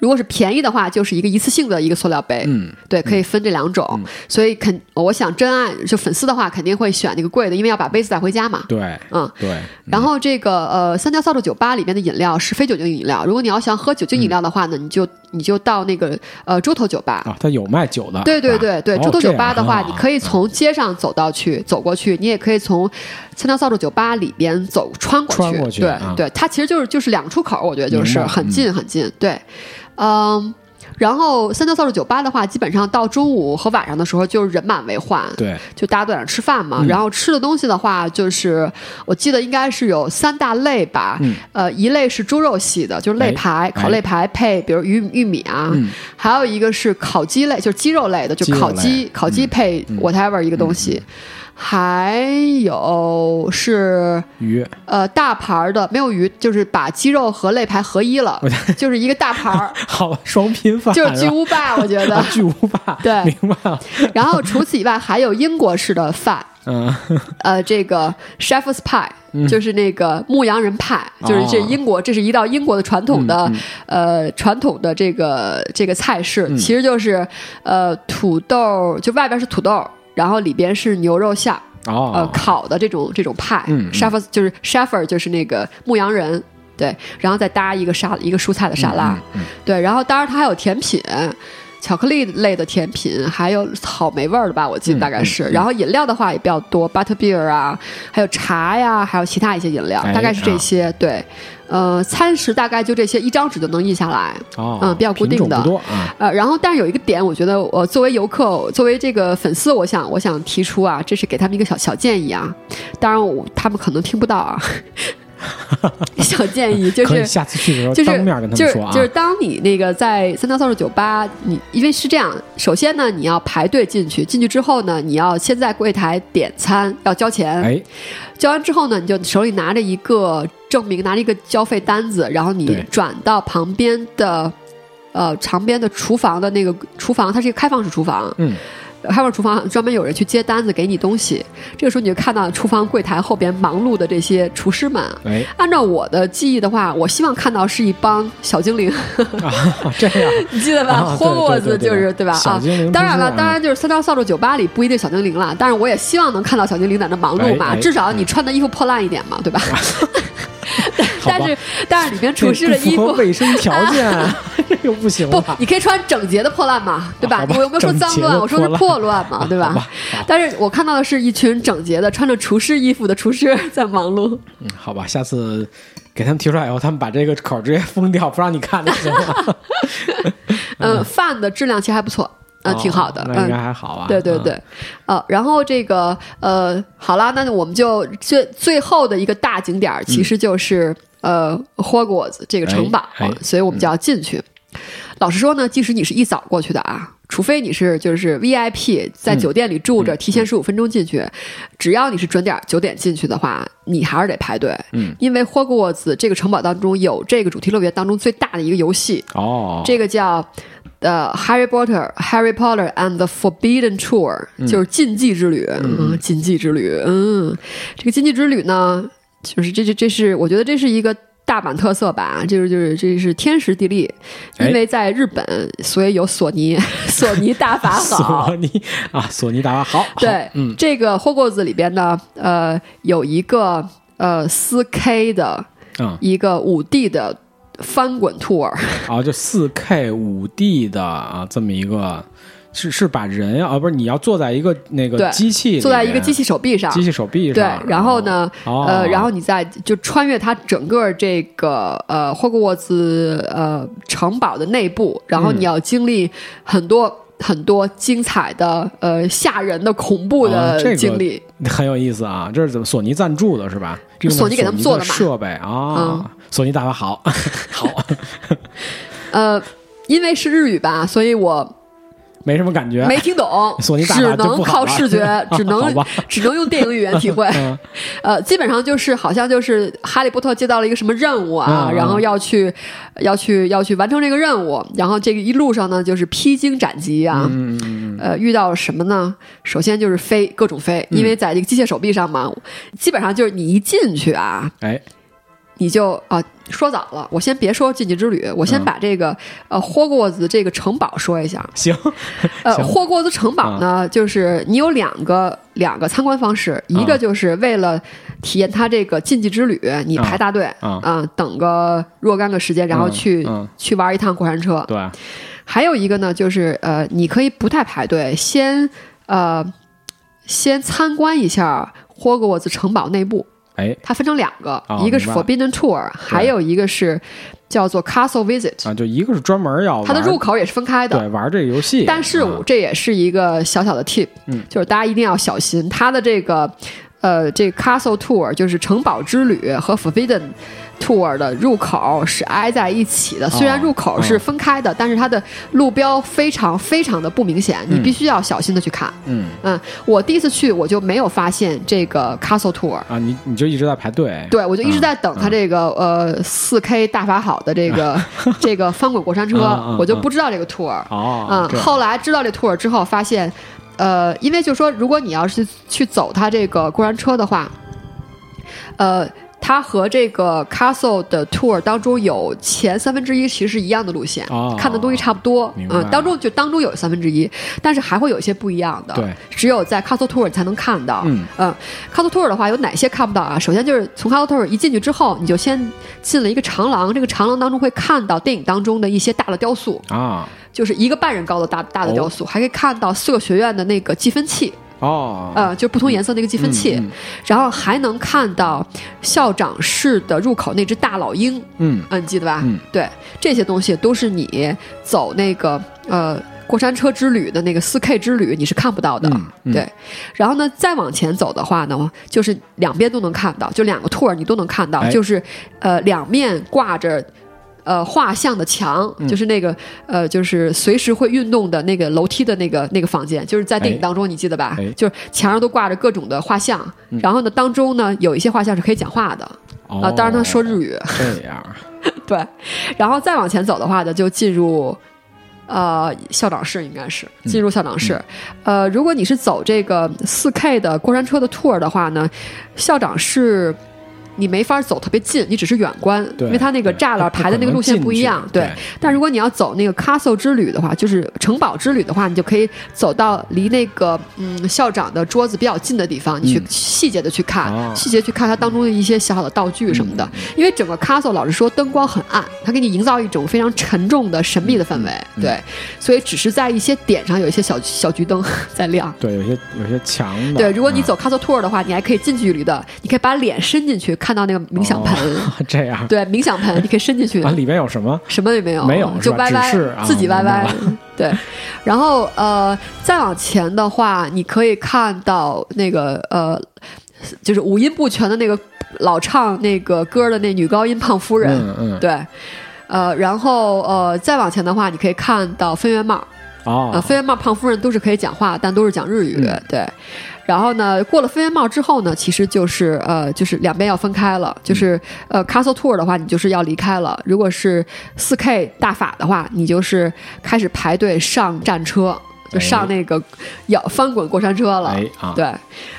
如果是便宜的话，就是一个一次性的一个塑料杯。嗯，对，可以分这两种。所以肯，我想真爱就粉丝的话，肯定会选那个贵的，因为要把杯子带回家嘛。对，嗯，对，然后这个呃，三条扫帚酒吧里面的饮料是非酒精饮料。如果你要想喝酒精饮料的话呢，你就你就到那个呃猪头酒吧。啊，它有卖酒的，对对对对，哦猪头酒吧的话，你可以从街上走到去，走过去，你也可以从三条扫帚酒吧里边走穿过去。穿过去对、啊对，它其实就是就是两个出口，我觉得就是很近很近。对，嗯。然后三教扫帚酒吧的话，基本上到中午和晚上的时候就是人满为患，对，就大家都在那儿吃饭嘛。嗯。然后吃的东西的话，就是我记得应该是有三大类吧。嗯。呃，一类是猪肉系的，就是肋排，哎烤肋排配比如玉玉米啊。嗯。还有一个是烤鸡类，就是鸡肉类的，就烤鸡，烤鸡配嗯。whatever 一个东西。还有是鱼。呃大盘儿的，没有鱼，就是把鸡肉和肋排合一了，*laughs* 就是一个大盘儿，*laughs* 好吧，双拼饭就是巨无霸，我觉得。*laughs* 啊。巨无霸，对。明白了，然后除此以外，还有英国式的饭，嗯，呃，这个 shepherd's pie，、嗯。就是那个牧羊人派，就是这哦英国，这是一道英国的传统的、嗯呃传统的这个这个菜式，嗯。其实就是呃土豆，就外边是土豆，然后里边是牛肉馅儿，哦，呃烤的这种这种派、嗯嗯 s h e p h e r d 就是 shepherd 就是那个牧羊人。对，然后再搭一个沙一个蔬菜的沙拉，嗯嗯对，然后当然它还有甜品，巧克力类的甜品，还有草莓味儿的吧，我记得嗯大概是。然后饮料的话也比较多，butter beer 啊，还有茶呀，还有其他一些饮料，哎大概是这些。对，呃，餐食大概就这些，一张纸就能印下来。哦，嗯比较固定的呃，然后但是有一个点，我觉得我作为游客，作为这个粉丝，我想我想提出啊，这是给他们一个小小建议啊。当然我他们可能听不到啊，*laughs* 小建议就是。下次去的时候就是当面跟他就是们说啊，就是当你那个在三条扫帚酒吧，你因为是这样，首先呢，你要排队进去，进去之后呢，你要先在柜台点餐，要交钱，哎，交完之后呢，你就手里拿着一个证明，拿着一个交费单子，然后你转到旁边的呃旁边的厨房的那个厨房，它是一个开放式厨房，嗯，开放式厨房专门有人去接单子给你东西。这个时候你就看到厨房柜台后边忙碌的这些厨师们。哎按照我的记忆的话，我希望看到是一帮小精灵，啊，这样，*laughs* 你记得吧？啊对霍格沃兹对对对就是对吧？啊当然了，当然就是三张扫帚酒吧里不一定小精灵了，但是我也希望能看到小精灵在那忙碌嘛，至少你穿的衣服破烂一点嘛，对吧？*laughs* *laughs* 但是但是里面厨师的衣服。卫生条件，*laughs* *laughs* 这个不行不，？你可以穿整洁的破烂嘛，对吧？吧我有没有说脏乱？我说是破破乱嘛，对吧？吧，但是我看到的是一群整洁的、穿着厨师衣服的厨师在忙碌。嗯，好吧，下次给他们提出来以后，他们把这个口直接封掉，不让你看就行了。嗯，饭的质量其实还不错，呃，挺好的。嗯应该，还好啊。对对对啊，，呃，然后这个呃，好了，那我们就最最后的一个大景点儿，其实就是、呃霍格沃兹这个城堡，所以我们就要进去。老实说呢，即使你是一早过去的啊，除非你是就是 VIP 在嗯酒店里住着，嗯提前十五分钟进去，只要你是准点儿九点进去的话，你还是得排队。嗯，因为霍格沃兹这个城堡当中有这个主题乐园当中最大的一个游戏，哦，这个叫呃《Harry Potter》《Harry Potter and the Forbidden Tour》，就是禁忌之旅。嗯，禁忌之旅。嗯，这个禁忌之旅呢，就是这这这是我觉得这是一个。大阪特色吧，就是就是这是天时地利，哎因为在日本，所以有索尼 *laughs* 索尼大法好索。尼啊，索尼大法好，对，嗯，这个霍格子里边呢，呃，有一个呃四 K 的嗯，一个五 D 的翻滚 tour，*laughs* 啊，就四 K 五 D 的啊，这么一个，是是把人啊，不是你要坐在一个那个对机器，坐在一个机器手臂上，机器手臂上对，，然后呢，哦呃，然后你再就穿越它整个这个呃霍格沃兹呃城堡的内部，然后嗯你要经历很多。很多精彩的、呃吓人的、恐怖的啊这个经历，很有意思啊，这是怎么索尼赞助的是吧？这索尼给他们做的嘛。设备啊嗯，索尼大法好，好，*laughs* 呃，因为是日语吧，所以我没什么感觉，没听懂，*laughs* 索尼大只能靠视觉，*laughs* 只能只能用电影语言体会。*laughs* 嗯。呃，基本上就是好像就是哈利波特接到了一个什么任务啊，然后要去要去要去完成这个任务，然后这个一路上呢就是披荆斩棘啊。呃，遇到了什么呢？首先就是飞，各种飞，嗯。因为在这个机械手臂上嘛，基本上就是你一进去啊，哎，你就啊、说早了，我先别说禁忌之旅，我先嗯把这个、呃霍格沃兹这个城堡说一下。*laughs* 行，呃，霍格沃兹城堡呢，就是你有两个两个参观方式，一个就是为了体验它这个禁忌之旅，你排大队啊等个若干个时间，然后嗯去、嗯。去玩一趟过山车。对，还有一个呢，就是呃，你可以不太排队，先呃先参观一下霍格沃兹城堡内部。哎。它分成两个，哦一个是 Forbidden Tour，还有一个是叫做 Castle Visit，啊，就一个是专门要它的入口也是分开的。对玩这个游戏，但是这也是一个小小的 tip，、嗯。就是大家一定要小心，它的这个呃这个 Castle Tour 就是城堡之旅和 Forbidden Tour 的入口是挨在一起的，虽然入口是分开的，但是它的路标非常非常的不明显，你必须要小心的去看。嗯嗯，我第一次去我就没有发现这个 Castle Tour。啊，你你就一直在排队，对，我就一直在等它这个、呃四 K 大法好的这个 *laughs* 这个翻滚过山车，我就不知道这个 tour。哦，嗯，后来知道这 tour 之后，发现，呃，因为就是说，如果你要是去走它这个过山车的话，呃，它和这个 Castle 的 tour 当中有前三分之一其实是一样的路线，哦看的东西差不多。嗯，当中就当中有三分之一，但是还会有一些不一样的。对，只有在 Castle tour 你才能看到。嗯嗯，Castle tour 的话有哪些看不到啊？首先就是从 Castle tour 一进去之后，你就先进了一个长廊，这个长廊当中会看到电影当中的一些大的雕塑。啊就是一个半人高的大大的雕塑，还可以看到四个学院的那个计分器，哦，呃，就不同颜色那个计分器，嗯嗯然后还能看到校长室的入口那只大老鹰，嗯。嗯，你记得吧？嗯。对，这些东西都是你走那个呃过山车之旅的那个四 K 之旅你是看不到的，对。然后呢，再往前走的话呢，就是两边都能看到，就两个 tour 你都能看到，哎。就是呃两面挂着。呃，画像的墙、嗯。就是那个呃，就是随时会运动的那个楼梯的那个那个房间，就是在电影哎。当中，你记得吧？哎。就是墙上都挂着各种的画像，然后呢，当中呢有一些画像是可以讲话的。啊、哦，当然他说日语，这样，*laughs* 对，然后再往前走的话呢，就进入呃校长室，应该是进入校长室。呃，如果你是走这个四 K 的过山车的 tour 的话呢，校长室。你没法走特别近，你只是远观，对因为它那个栅栏排的那个路线不一样对，但如果你要走那个 castle 之旅的话，就是城堡之旅的话，你就可以走到离那个嗯校长的桌子比较近的地方，你去嗯。细节的去看，哦。细节去看它当中的一些小小的道具什么的。嗯因为整个 castle 老实说灯光很暗，它给你营造一种非常沉重的神秘的氛围。嗯对，所以只是在一些点上有一些小小橘灯 *laughs* 在亮。对，有些有些墙，对，如果你啊走 castle tour 的话，你还可以近距离的，你可以把脸伸进去，看到那个冥想盆。哦 *laughs* 这样，对，冥想盆你可以伸进去，啊，里面有什么？什么也没有，没有就歪歪自己歪歪。对，然后呃，再往前的话，你可以看到那个呃，就是五音不全的那个老唱那个歌的那女高音胖夫人，嗯嗯，对。呃，然后呃，再往前的话，你可以看到分院帽，哦呃，，分院帽胖夫人都是可以讲话，但都是讲日语，嗯对。然后呢，过了分院帽之后呢，其实就是呃，就是两边要分开了。就是呃，Castle Tour 的话，你就是要离开了；如果是四 K 大法的话，你就是开始排队上战车，就上那个要翻滚过山车了。哎啊，对，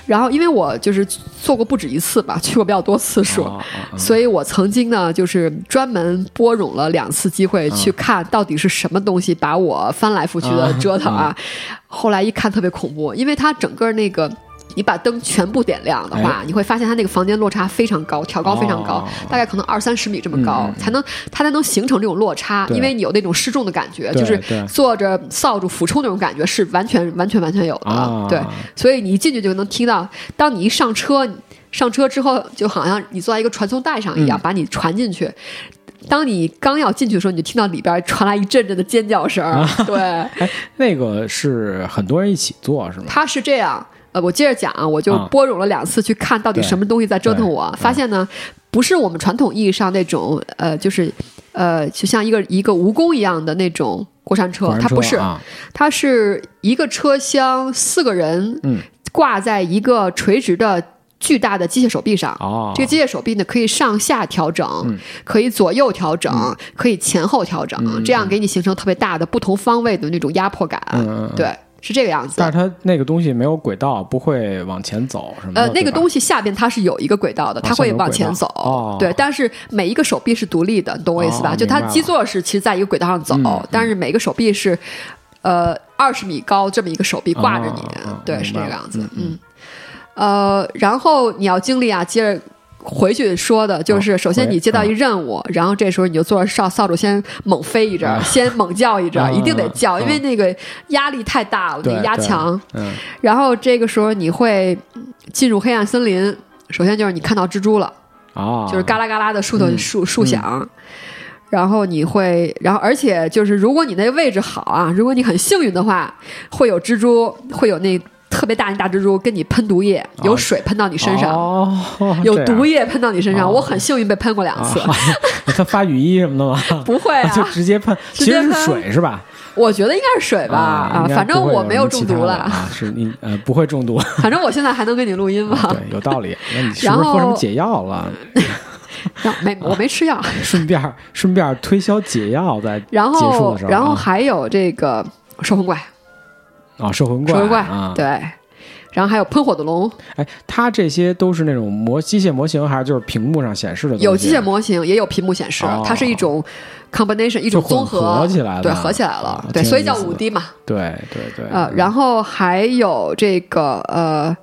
然后因为我就是做过不止一次吧，去过比较多次数，所以我曾经呢，就是专门拨冗了两次机会去看到底是什么东西把我翻来覆去的折腾啊。后来一看特别恐怖，因为它整个那个。你把灯全部点亮的话，你会发现它那个房间落差非常高，挑高非常高，哦大概可能二三十米这么高，才能它才能形成这种落差，因为你有那种失重的感觉，就是坐着扫帚俯冲那种感觉是完全完全完全有的，啊对，所以你一进去就能听到，当你一上车，上车之后就好像你坐在一个传送带上一样，嗯把你传进去。当你刚要进去的时候，你就听到里边传来一阵阵的尖叫声。啊对，哎，那个是很多人一起做是吗？他是这样。呃，我接着讲啊，我就啊拨冗了两次去看到底什么东西在折腾对我，发现呢，不是我们传统意义上那种呃，就是呃，就像一个一个蜈蚣一样的那种过山车，它不是，啊，它是一个车厢四个人嗯，挂在一个垂直的巨大的机械手臂上。哦，这个机械手臂呢，可以上下调整，嗯可以左右调整，可以前后调整，嗯这样给你形成特别大的不同方位的那种压迫感。对，是这个样子但。是它那个东西没有轨道，不会往前走什么的。呃，那个东西西下边它是有一个轨道的，它会往前走。哦对，但是每一个手臂是独立的，你懂我意思吧？哦就它基座是其实在一个轨道上走，嗯但是每个手臂是呃二十米高这么一个手臂挂着你，对，是这个样子。嗯嗯，呃，然后你要经历啊，接着。回去说的就是，哦首先你接到一任务，然后这时候你就坐着扫扫帚先猛飞一阵儿，先猛叫一阵一定得叫，啊因为那个压力太大了，那压对强。嗯。然后这个时候你会进入黑暗森林，首先就是你看到蜘蛛了，哦，就是嘎啦嘎啦的树头嗯树树响。然后你会，然后而且就是，如果你那个位置好啊，如果你很幸运的话，会有蜘蛛，会有那特别大那大蜘蛛跟你喷毒液，有水喷到你身上，哦，*laughs* 有毒液喷到你身上。哦我很幸运被喷过两次，啊，*laughs* 他发雨衣什么的吗？*laughs* 不会就啊，直接喷，直接喷其实是水是吧？我觉得应该是水吧啊，反正我没有中毒了，啊，是你呃不会中毒，反正我现在还能跟你录音吧？对，有道理。那你是然不是喝什么后解药了？没，我没吃药。顺便顺便推销解药，在然结束后的时，候然后啊还有这个摄魂怪，啊，摄魂怪，摄魂怪啊，，对，然后还有喷火的龙，哎，它这些都是那种模机械模型，还是就是屏幕上显示的东西？有机械模型，也有屏幕显示哦，它是一种 combination，一种综合合起来的对，合起来了啊，对，所以叫五 D 嘛，对对对，呃，然后还有这个呃。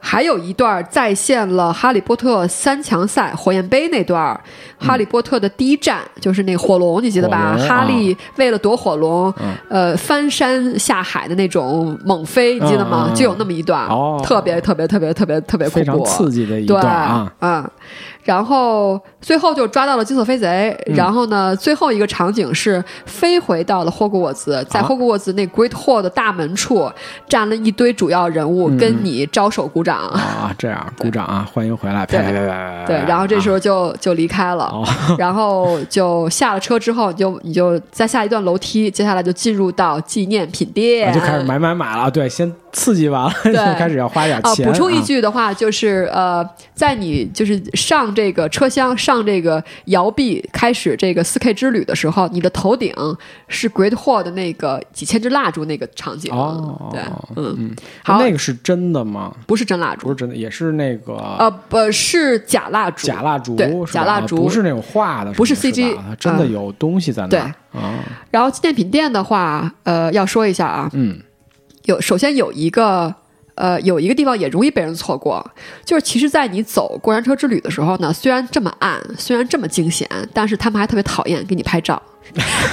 还有一段再现了《哈利波特》三强赛火焰杯那段儿，哈利波特的第一战就是那个火龙，你记得吧？哈利为了躲火龙，嗯。呃，翻山下海的那种猛飞，你记得吗？就有那么一段，哦。特别特别特别特别特别恐非常怖，刺激的一对段啊，嗯，然后最后就抓到了金色飞贼，嗯。然后呢，最后一个场景是飞回到了霍格沃兹，在啊霍格沃兹那 Great Hall 的大门处站了一堆主要人物，嗯。跟你招手鼓掌。啊，这样鼓掌啊，欢迎回来，对啪啪啪啪啪啪。对，然后这时候候就就离开了，哦。*laughs* *laughs* 然后就下了车之后，你就你就再下一段楼梯，接下来就进入到纪念品店，啊就开始买买买了，对，先刺激完了，*laughs* 开始要花点啊，钱。补充一啊，句的话，就是呃，在你就是上这个车厢、上这个摇臂开始这个四 K 之旅的时候，你的头顶是 Great Hall 的那个几千支蜡烛那个场景。哦对，嗯，嗯，好。那个是真的吗？不是真蜡烛，不是真的，也是那个呃，不是假蜡烛，假蜡烛，对假蜡烛。不是那种画的，不是 CG 它真的嗯。有东西在那啊，然后纪念品店的话，呃，要说一下啊，嗯，有首先有一个。呃，有一个地方也容易被人错过，就是其实，在你走过山车之旅的时候呢，虽然这么暗，虽然这么惊险，但是他们还特别讨厌给你拍照，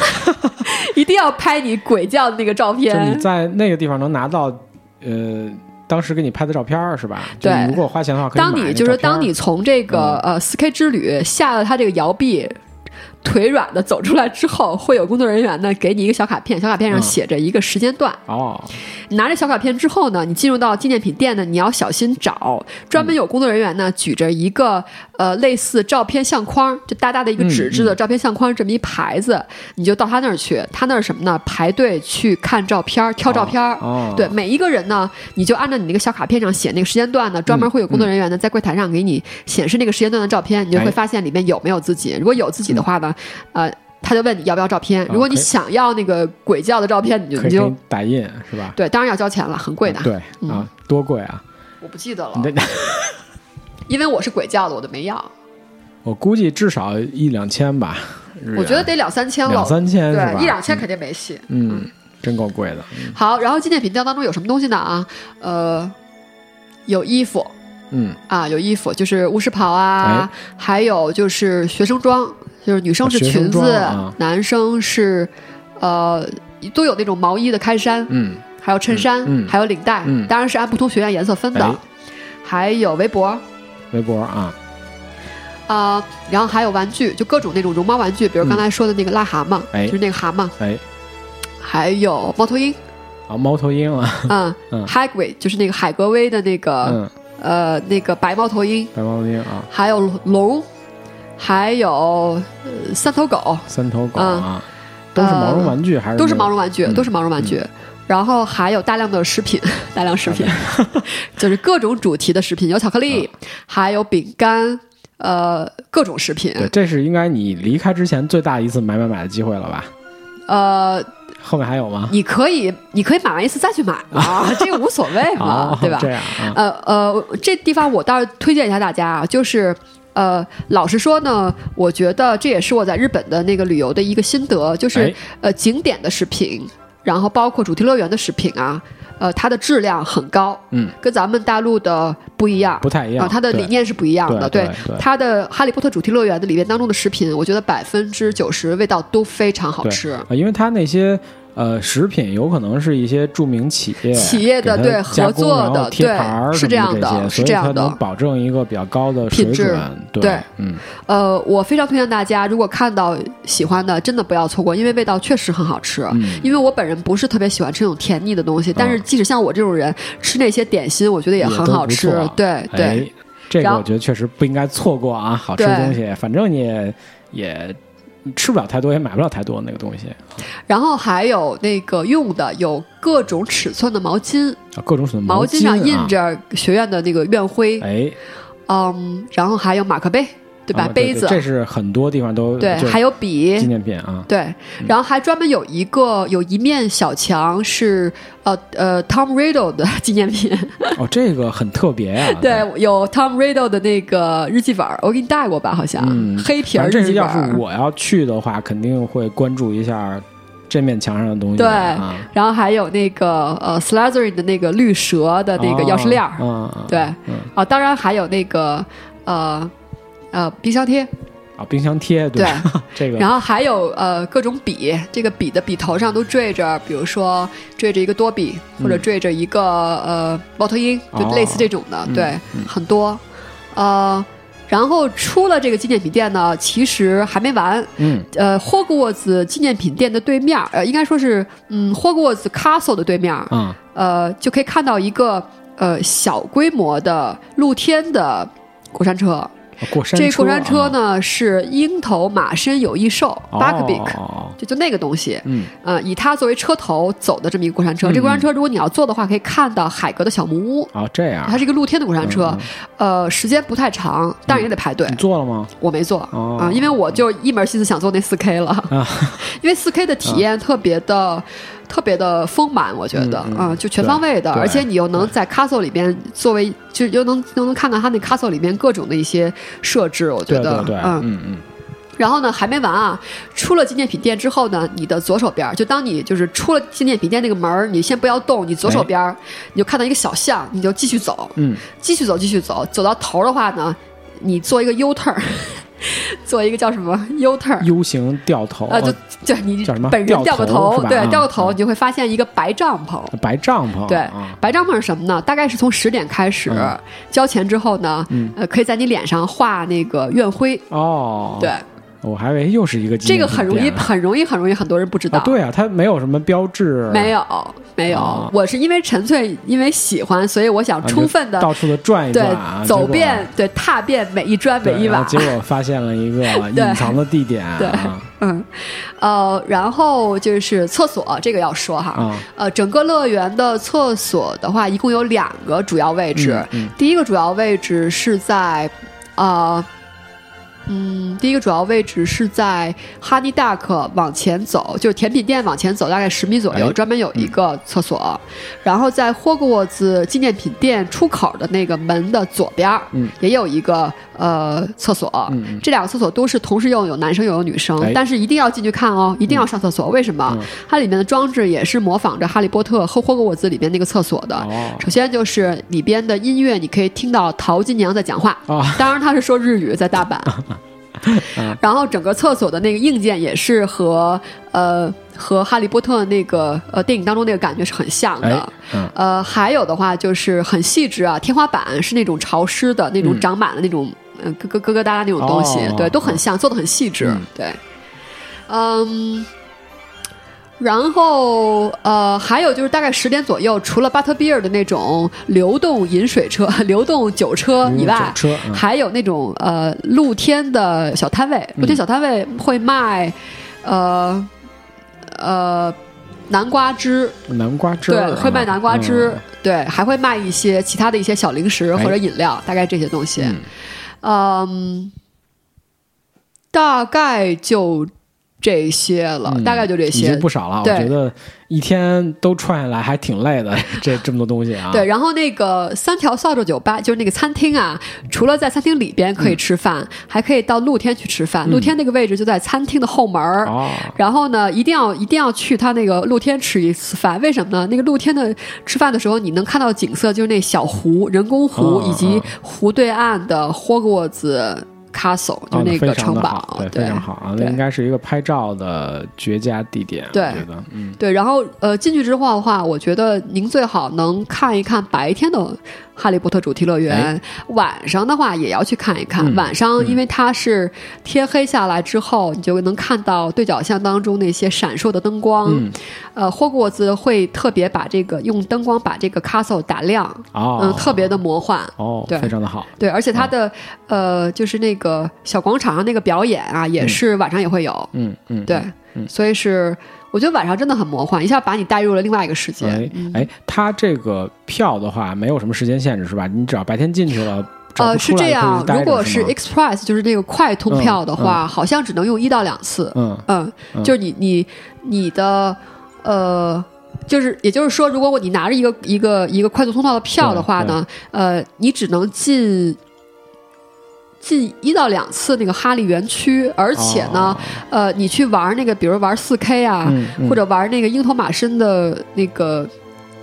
*laughs* 一定要拍你鬼叫的那个照就是你。在那个地方能拿到，呃，当时给你拍的照片是吧？对如果花钱的话，可以当你就是照片儿当你从这个、呃四 K 之旅下了它这个摇臂。腿软的走出来之后，会有工作人员呢给你一个小卡片，小卡片上嗯写着一个时间段。哦，你拿着小卡片之后呢，你进入到纪念品店呢，你要小心找，专门有工作人员呢举着一个呃类似照片相框，就大大的一个纸质的照片相框这么一牌子，你就到他那儿去，他那儿什么呢？排队去看照片，挑照片儿。哦，对每一个人呢，你就按照你那个小卡片上写那个时间段呢，专门会有工作人员呢在柜台上给你显示那个时间段的照片，你就会哎发现里面有没有自己。如果有自己的话呢，呃，他就问你要不要照片。如果你想要那个鬼叫的照片，你就你就打印是吧？对，当然要交钱了，很贵的。对啊，多贵啊！我不记得了因为我是鬼叫的，我都没要。*laughs* 我估计至少一两千吧，我觉得得两三千了，两三千？对，一两千肯定没戏。嗯，真够贵的。嗯好，然后纪念品店当中有什么东西呢？啊，呃，有衣服嗯，啊，有衣服，就是巫师袍啊，还有就是学生装，就是女生是裙子，男生是呃都有那种毛衣的开衫，嗯。还有衬衫，嗯嗯。还有领带，嗯。当然是按不同学院颜色分的，哎。还有围脖。围脖啊，啊、然后还有玩具，就各种那种绒毛玩具，比如刚才说的那个癞蛤蟆，哎。就是那个蛤蟆，哎，还有猫头鹰，啊，猫头鹰啊，嗯嗯。H a g r i d 就是那个海格威的那个、嗯，呃那个白猫头鹰，白猫头鹰啊，还有龙，还有、呃、三头狗，三头狗嗯啊，都是毛绒玩具还是都是毛绒玩具，嗯都是毛绒玩具。然后还有大量的食品，*laughs* 大量食品，*laughs* 就是各种主题的食品，有巧克力，还有饼干，呃，各种食品。对，这是应该你离开之前最大一次买买买的机会了吧？呃，后面还有吗？你可以，你可以买完一次再去买嘛，*laughs* 这个无所谓嘛，哦，对吧这？样啊，呃呃，这地方我倒是推荐一下大家啊，就是。呃，老实说呢，我觉得这也是我在日本的那个旅游的一个心得，就是、哎呃景点的食品，然后包括主题乐园的食品啊，呃，它的质量很高，嗯，跟咱们大陆的不一样，不太一样啊，它的理念是不一样的。对对对它的哈利波特主题乐园的里面当中的食品，我觉得百分之九十味道都非常好吃。啊，因为它那些呃，食品有可能是一些著名企业企业的对合作的对牌儿是这样的是这样的所以它能保证一个比较高的水品质准。对，对嗯，呃，我非常推荐大家，如果看到喜欢的，真的不要错过，因为味道确实很好吃。嗯因为我本人不是特别喜欢吃那种甜腻的东西，但是即使像我这种人吃那些点心，我觉得也很好吃。对对。哎，这个我觉得确实不应该错过啊！好吃的东西，反正你也也吃不了太多，也买不了太多那个东西。然后还有那个用的有各种尺寸的毛巾，啊，各种尺寸毛巾上印啊。着学院的那个院徽，哎，嗯，然后还有马克杯，对吧？啊杯子，这是很多地方都对，还有笔纪，念品啊。对，然后还专门有一个有一面小墙是呃呃 Tom Riddle 的 *laughs* 纪念品，哦，这个很特别啊。*laughs* 对，有 Tom Riddle 的那个日记本儿，我给你带过吧？好像、嗯黑皮儿日记本儿。是我要去的话，肯定会关注一下这面墙上的东西。对啊，然后还有那个呃 s l a t h e r i n 的那个绿蛇的那个钥匙链儿，对，嗯啊，当然还有那个呃呃冰箱贴，啊，冰箱贴，对，*laughs* 这个。然后还有呃各种笔，这个笔的笔头上都缀着，比如说缀着一个多笔，或者缀着一个、呃猫头鹰，就哦。类似这种的，嗯对，嗯。很多。呃，然后出了这个纪念品店呢，其实还没完。嗯。呃，霍格沃兹纪念品店的对面，呃，应该说是嗯霍格沃兹 Castle 的对面，嗯。呃，就可以看到一个呃小规模的露天的过山车。过山这过山车啊呢是鹰头马身有翼兽 （Buckbeak），、哦就就那个东西。嗯呃，以它作为车头走的这么一个过山车。嗯这过山车如果你要坐的话，可以看到海格的小木屋。哦，这样它是一个露天的过山车，呃，时间不太长，但是也得排队。你坐了吗？我没坐啊、哦因为我就一门心思想坐那四 K 了，啊因为四 K 的体验特别的、特别的丰满，我觉得，嗯嗯、就全方位的，而且你又能在 Castle 里边作为，就又能又能看到他那 Castle 里面各种的一些设置，我觉得，嗯。嗯嗯然后呢，还没完啊！出了纪念品店之后呢，你的左手边，就当你就是出了纪念品店那个门儿，你先不要动，你左手边儿、你就看到一个小巷，你就继续走，嗯，继续走，继续走，走到头的话呢，你做一个 U turn，*laughs* 做一个叫什么 U turn，U 型掉头，呃，就哦就你叫什么本人掉掉个头，对掉个头，啊你就会发现一个白帐篷。白帐篷，对啊，白帐篷是什么呢？大概是从十点开始嗯交钱之后呢，嗯呃，可以在你脸上画那个院徽。哦，对，我还以为又是一个这个很容易，很容易，很容易，很多人不知道。啊，对啊，它没有什么标志，没有，没有。啊，我是因为纯粹因为喜欢，所以我想啊，充分的就到处的转一转啊，走遍，对踏遍每一砖每一瓦。结果发现了一个 *laughs* 隐藏的地点对啊嗯，呃，然后就是厕所，这个要说哈，啊。呃，整个乐园的厕所的话，一共有两个主要位置。嗯嗯。第一个主要位置是在，呃，嗯，第一个主要位置是在哈尼达克往前走，就是甜品店往前走大概十米左右，哎。专门有一个厕所。然后在霍格沃兹纪念品店出口的那个门的左边，嗯。也有一个呃厕所。这两个厕所都是同时用有男生又有女生，哎但是一定要进去看哦，一定要上厕所。为什么？嗯它里面的装置也是模仿着《哈利波特》和霍格沃兹里边那个厕所的。哦首先就是里边的音乐，你可以听到淘金娘在讲话，*laughs* 啊当然她是说日语，在大阪。*laughs* 然后整个厕所的那个硬件也是和呃和《哈利波特》那个呃电影当中那个感觉是很像的。哎嗯呃，还有的话就是很细致啊，天花板是那种潮湿的那种嗯长满了那种嗯咯咯咯咯哒哒那种东西，哦对，都很像，做的很细致，嗯。对，嗯。然后，呃，还有就是大概十点左右，除了巴特比尔的那种流动饮水车、*laughs* 流动酒车以外，酒车嗯。还有那种呃露天的小摊位，露天小摊位会卖，呃呃南瓜汁，南瓜汁对，啊，会卖南瓜汁，嗯对，还会卖一些其他的一些小零食哎或者饮料，大概这些东西。嗯，大概就这些了，嗯大概就这已些经。不少了。我觉得一天都串下来还挺累的，*laughs* 这这么多东西啊。对，然后那个三条扫帚酒吧就是那个餐厅啊，除了在餐厅里边可以吃饭，还可以到露天去吃饭。露天那个位置就在餐厅的后门儿。哦，然后呢，一定要一定要去他那个露天吃一次饭，为什么呢？那个露天的吃饭的时候，你能看到景色，就是那小湖、人工湖、哦以及湖对岸的霍格沃兹 castle，就啊那个城堡好，，对，非常好啊，那应该是一个拍照的绝佳地点，对嗯，对，然后呃，进去之后的话，我觉得您最好能看一看白天的哈利波特主题乐园，哎。晚上的话也要去看一看。嗯晚上因为它是天黑下来之后，你就能看到对角巷当中那些闪烁的灯光。嗯。呃，霍格沃兹会特别把这个用灯光把这个 castle 打亮，哦，嗯、特别的魔幻。哦，对。非常的好，对，而且它的、呃，就是那个小广场上那个表演啊，也是晚上也会有。嗯嗯，对，所以是我觉得晚上真的很魔幻，一下把你带入了另外一个世界。哎嗯哎，它这个票的话没有什么时间限制是吧？你只要白天进去了，呃，是这样，如果是 Express，就是那个快通票的话，好像只能用一到两次。嗯就是你你你的呃。就是，也就是说，如果你拿着一个一个一个快速通道的票的话呢，呃，你只能进进一到两次那个哈利园区，而且呢，呃，你去玩那个，比如玩四 K 啊，嗯嗯。或者玩那个鹰头马身的那个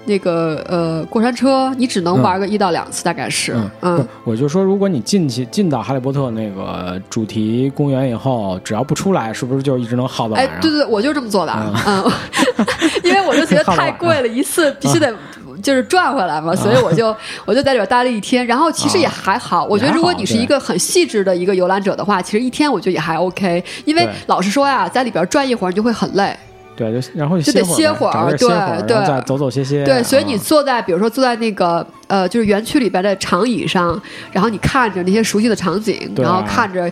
那个呃过山车，你只能玩个一到两次，大概是，嗯，嗯，我就说，如果你进去进到哈利波特那个主题公园以后，只要不出来，是不是就一直能耗到晚哎上？，对对对，我就这么做的，嗯嗯，*laughs* 因为我就觉得太贵了，一次必须得。就是转回来嘛，所以我就 *laughs* 我就在里边待了一天，然后其实也还好。我觉得如果你是一个很细致的一个游览者的话，其实一天我觉得也还 OK。因为老实说呀，在里边转一会儿你就会很累，对，就然后就得歇会儿对对再走走歇歇。对，所以你啊坐在比如说坐在那个呃就是园区里边的长椅上，然后你看着那些熟悉的场景，然后看着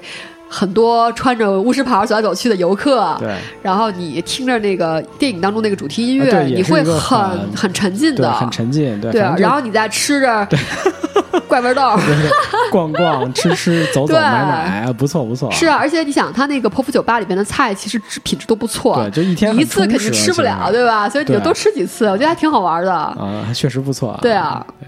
很多穿着巫师袍走来走去的游客，对然后你听着那个电影当中那个主题音乐，啊你会很很很沉浸的，很沉浸，对对然后你再吃着 *laughs* 怪味豆。*laughs* 对对逛逛、吃吃、走走、对买买，不错不错。是啊，而且你想，他那个泼妇酒吧里边的菜其实质品质都不错，对，就一天一次肯定吃不了，对吧？所以你就多吃几次，我觉得还挺好玩的。啊，确实不错。对啊，对，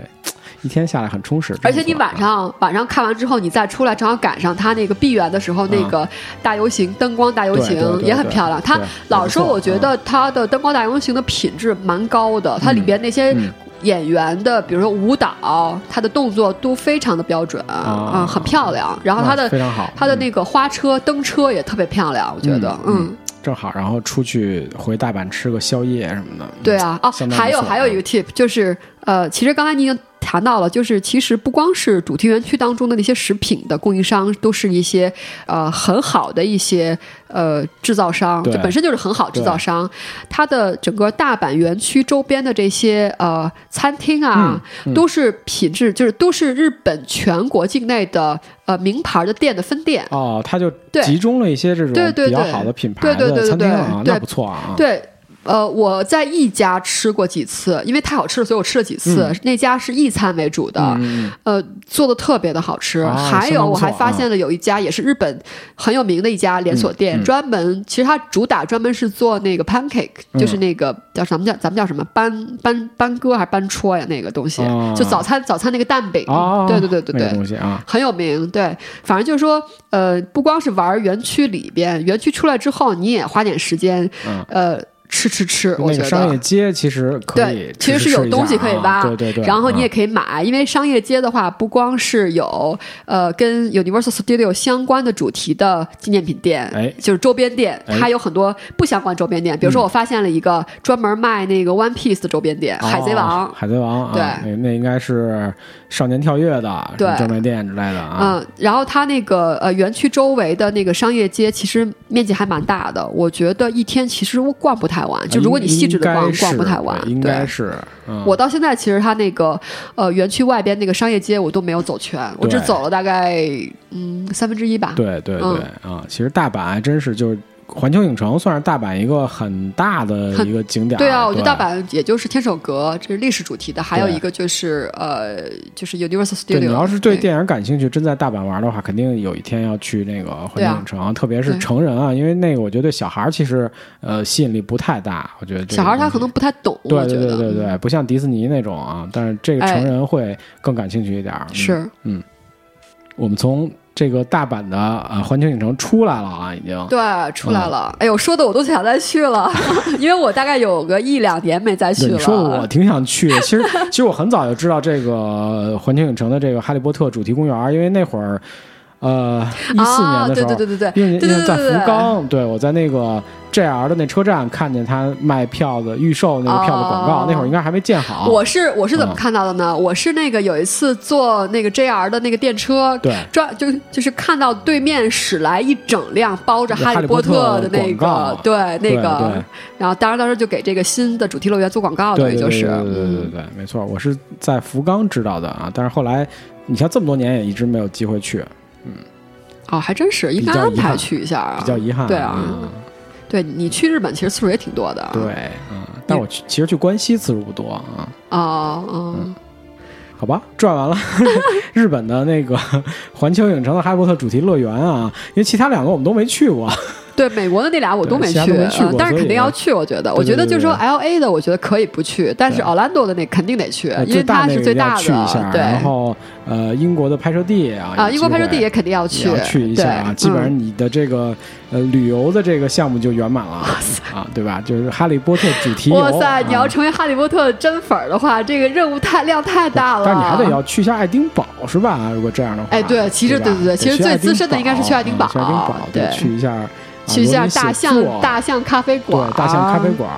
一天下来很充实。而且你晚上晚上看完之后，你再出来，正好赶上它那个闭园的时候，那个大游行灯光大游行也很漂亮。它老实说，我觉得它的灯光大游行的品质蛮高的，它里边那些嗯演员的，比如说舞蹈，他的动作都非常的标准，啊嗯，很漂亮。然后他的那非常好它的那个花车灯车也特别漂亮，我觉得，嗯嗯正好，然后出去回大阪吃个宵夜什么的。嗯对啊，哦还有还有一个 tip 就是，呃，其实刚才你已经谈到了，就是其实不光是主题园区当中的那些食品的供应商，都是一些呃很好的一些呃制造商，对就本身就是很好制造商。它的整个大阪园区周边的这些呃餐厅啊，嗯都是品质，就是都是日本全国境内的呃名牌的店的分店。哦，它就集中了一些这种比较对对对好的品牌对对的对对餐厅啊，对那不错啊。对，呃，我在一家吃过几次，因为太好吃了，所以我吃了几次。那家是一餐为主的，呃，做的特别的好吃。啊还有，我还发现了有一家也是日本很有名的一家连锁店，专门其实它主打专门是做那个 pancake，、就是嗯那个叫什么叫咱们叫什么班班班哥还是班戳呀？那个东西，啊就早餐早餐那个蛋饼。哦，对对对对那个对。东西啊，很有名，对，反正就是说，呃，不光是玩园区里边，园区出来之后，你也花点时间，嗯呃，吃吃吃，我觉得那个商业街其实可以对，其实是有东西可以挖，对对对。然后你也啊可以买，因为商业街的话，不光是有呃跟 Universal Studio 相关的主题的纪念品店，哎就是周边店，哎还有很多不相关周边店。比如说，我发现了一个专门卖那个 One Piece 的周边店，海贼哦王。海贼王啊，对那那应该是少年跳跃的对专卖店之类的啊。嗯，然后它那个呃园区周围的那个商业街其实面积还蛮大的，我觉得一天其实逛不太完。就如果你细致的逛，逛不太完。应该是。嗯我到现在其实它那个呃园区外边那个商业街我都没有走全，我只走了大概嗯三分之一吧。对对对嗯啊，其实大阪还真是就是环球影城算是大阪一个很大的一个景点儿。对啊，我觉得大阪也就是天守阁，这是历史主题的，还有一个就是呃，就是 Universal Studio。你要是对电影感兴趣，真在大阪玩的话，肯定有一天要去那个环球影城，特别是成人啊，因为那个我觉得对小孩其实呃吸引力不太大，我觉得这个小孩他可能不太懂，对对对对对，不像迪士尼那种啊，但是这个哎。成人会更感兴趣一点儿。嗯。是。我们从这个大阪的呃环球影城出来了啊，已经。对出来了。嗯哎呦，说的我都想再去了，*laughs* 因为我大概有个一两年没再去了。你说的我挺想去的，其实其实我很早就知道这个环球影城的这个哈利波特主题公园，因为那会儿。呃一四年的时候，啊、对对对对对，因为在福冈，对我在那个 JR 的那车站看见他卖票的预售那个票的广告，哦那会儿应该还没建好。我是我是怎么嗯看到的呢？我是那个有一次坐那个 JR 的那个电车，对专就就是看到对面驶来一整辆包着哈利波特的那个，对那个然后当时当时就给这个新的主题乐园做广告，对对等于就是，对对对没错，我是在福冈知道的啊，但是后来你像这么多年也一直没有机会去，嗯哦，还真是应该安排去一下啊，比较遗憾。对啊，嗯对你去日本其实次数也挺多的，对，嗯，但我去其实去关西次数不多啊。哦哦，好吧，转完了 *laughs* 日本的那个环球影城的哈利波特主题乐园啊，因为其他两个我们都没去过。对美国的那俩我都没去，但是肯定要去。我觉得，我觉得就是说 L A 的，我觉得可以不去，但是对奥兰多的那肯定得去，呃因为它是最大去一下，的，对。然后呃，英国的拍摄地啊，啊，英国拍摄地也肯定要去，去一下啊，基本上嗯你的这个呃旅游的这个项目就圆满了啊，对吧？就是哈利波特主题游。哇塞！你要啊成为哈利波特的真粉儿的话，这个任务太量太大了。但是你还得要去一下爱丁堡是吧？如果这样的话，哎对其实对对对其实最资深的应该是去爱丁堡爱丁堡对去一下啊去一下大象大象咖啡馆，对大象咖啡，馆，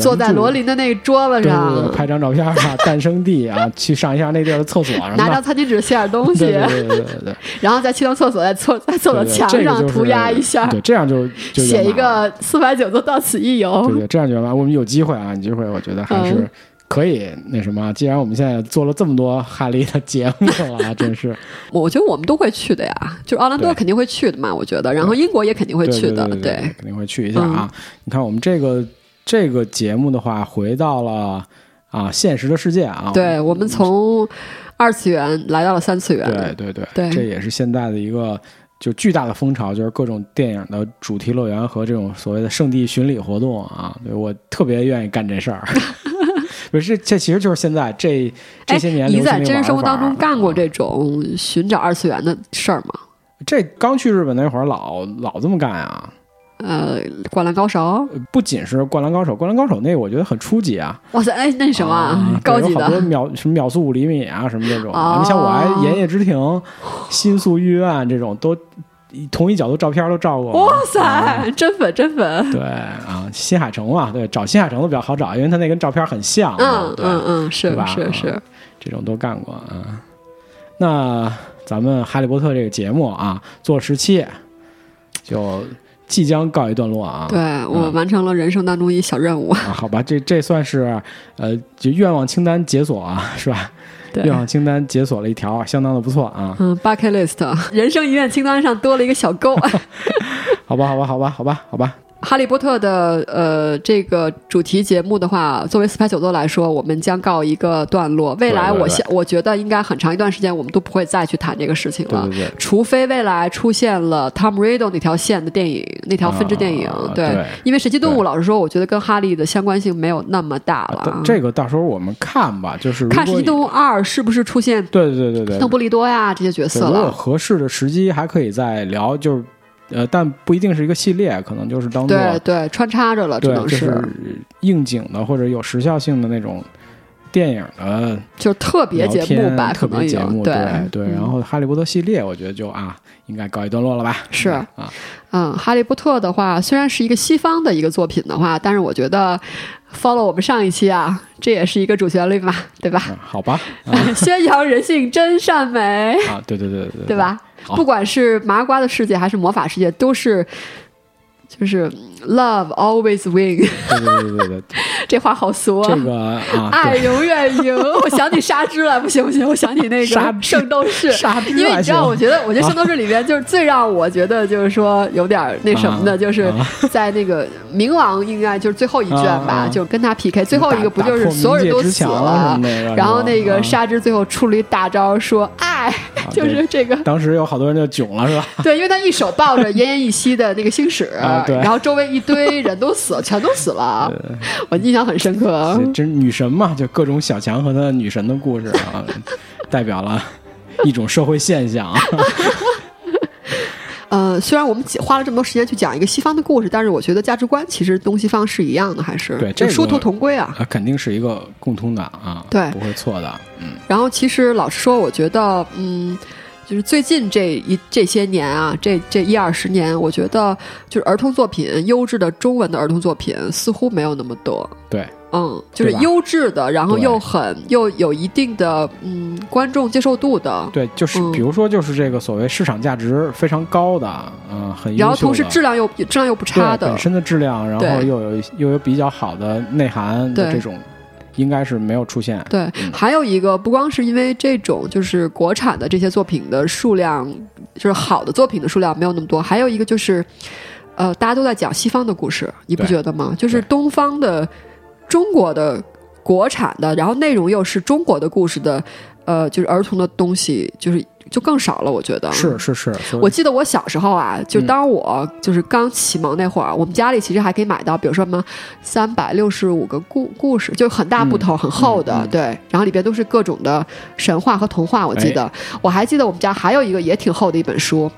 坐在罗琳的那个桌子对对上，对，拍张照片啊，诞生地啊，去上一下那地儿的厕所拿张。餐巾纸写点东西，对对对 *laughs* 然后再去趟厕所，在厕在厕所墙上涂鸦一下，对，这样就就写一个四百九座到此一游。对对，这样就圆满。我们有机会啊，有机会，我觉得还是嗯可以那什么。既然我们现在做了这么多哈利的节目了啊，*laughs* 真是我觉得我们都会去的呀，就是奥兰多肯定会去的嘛，我觉得，然后英国也肯定会对去的，对对对，肯定会去一下啊。嗯你看我们这个这个节目的话，回到了啊现实的世界啊，对，我们从二次元来到了三次元，对对对，对这也是现在的一个就巨大的风潮，就是各种电影的主题乐园和这种所谓的圣地巡礼活动啊。对我特别愿意干这事儿。*laughs* 不是，这其实就是现在这这哎，些年你在真实生活当中干过这种寻找二次元的事儿吗？这刚去日本那会儿老老这么干啊。呃，灌篮高手，呃不仅是《灌篮高手》，《灌篮高手》那个我觉得很初级啊，哇塞，哎，那什么啊高级对有好多，秒什么秒速五厘米啊，什么这种。哦你像我还《炎夜之庭》《新宿御苑》这种都同一角度照片都照过。哇啊塞，真粉真粉，对啊，新海诚嘛，对，找新海诚都比较好找，因为他那跟照片很像。嗯嗯嗯，是吧是是啊，这种都干过啊。那咱们《哈利波特》这个节目啊，做十期，就即将告一段落啊。对我完成了人生当中一小任务，啊，好吧，这这算是呃，就愿望清单解锁啊，*laughs* 是吧？对愿。望清单解锁了一条，相当的不错啊。嗯，bucket list，人生遗愿清单上多了一个小勾。*laughs* 好吧，好吧，好吧，好吧，好吧。哈利波特的呃这个主题节目的话，作为四拍九座来说，我们将告一个段落。未来我想，我觉得应该很长一段时间，我们都不会再去谈这个事情了。对对对，除非未来出现了 Tom Riddle 那条线的电影，那条分支电影，对，啊对因为神奇动物，老实说，我觉得跟哈利的相关性没有那么大了。啊这个到时候我们看吧，就是看神奇动物二是不是出现对对对对对，邓布利多呀这些角色了？合适的时机还可以再聊，就是呃，但不一定是一个系列，可能就是当做对对，穿插着了，只对，能就是应景的或者有时效性的那种电影的就是特别节目吧，特别节目，对对。嗯然后《哈利波特》系列，我觉得就啊，应该告一段落了吧？是啊，嗯，哈利波特的话，虽然是一个西方的一个作品的话，但是我觉得 follow 我们上一期啊，这也是一个主旋律嘛，对吧？嗯好吧，啊 *laughs* 宣扬人性真善美，啊，对对对对对对？吧？不管是麻瓜的世界还是魔法世界，都是就是 love always win，对对对对对，*laughs* 这话好俗啊。这个啊，爱永远赢！我想起沙之了，不行不行，我想起那个圣斗士，沙之因为你知道，我觉得，我觉得圣斗士里面就是最让我觉得就是说有点那什么的，啊就是啊在那个冥王应该就是最后一卷吧，就跟他 PK，最后一个不就是所有人都死了然后那个沙之最后出了一大招，说爱，啊 *laughs* 就是这个。当时有好多人就囧了，是吧？对，因为他一手抱着奄奄一息的那个星矢，啊对然后周围一堆人都死了，全都死了，*laughs* 我印象很深刻。这真女神嘛，就各种小强和他的女神的故事啊，*laughs* 代表了一种社会现象啊。*laughs* 呃，虽然我们花了这么多时间去讲一个西方的故事，但是我觉得价值观其实东西方是一样的，还是对这殊途同归啊。啊，肯定是一个共通的啊，对不会错的，嗯，然后其实老实说，我觉得，嗯，就是最近这一这些年啊，这这一二十年，我觉得就是儿童作品，优质的中文的儿童作品似乎没有那么多。对，嗯，就是优质的，然后又很又有一定的嗯观众接受度的，对，就是嗯。比如说就是这个所谓市场价值非常高的，嗯、很优秀的，然后同时质量又质量又不差的本，身的质量，然后又有又有比较好的内涵的这种，应该是没有出现。对，还有一个不光是因为这种就是国产的这些作品的数量，就是好的作品的数量没有那么多，还有一个就是，呃，大家都在讲西方的故事，你不觉得吗？就是东方的、中国的国产的，然后内容又是中国的故事的，呃，就是儿童的东西，就是就更少了，我觉得是是是，我记得我小时候啊，就嗯当我就是刚启蒙那会儿，我们家里其实还可以买到，比如说什么三百六十五个故故事，就很大部头、很厚的，对，然后里边都是各种的神话和童话。我记哎得，我还记得我们家还有一个也挺厚的一本书。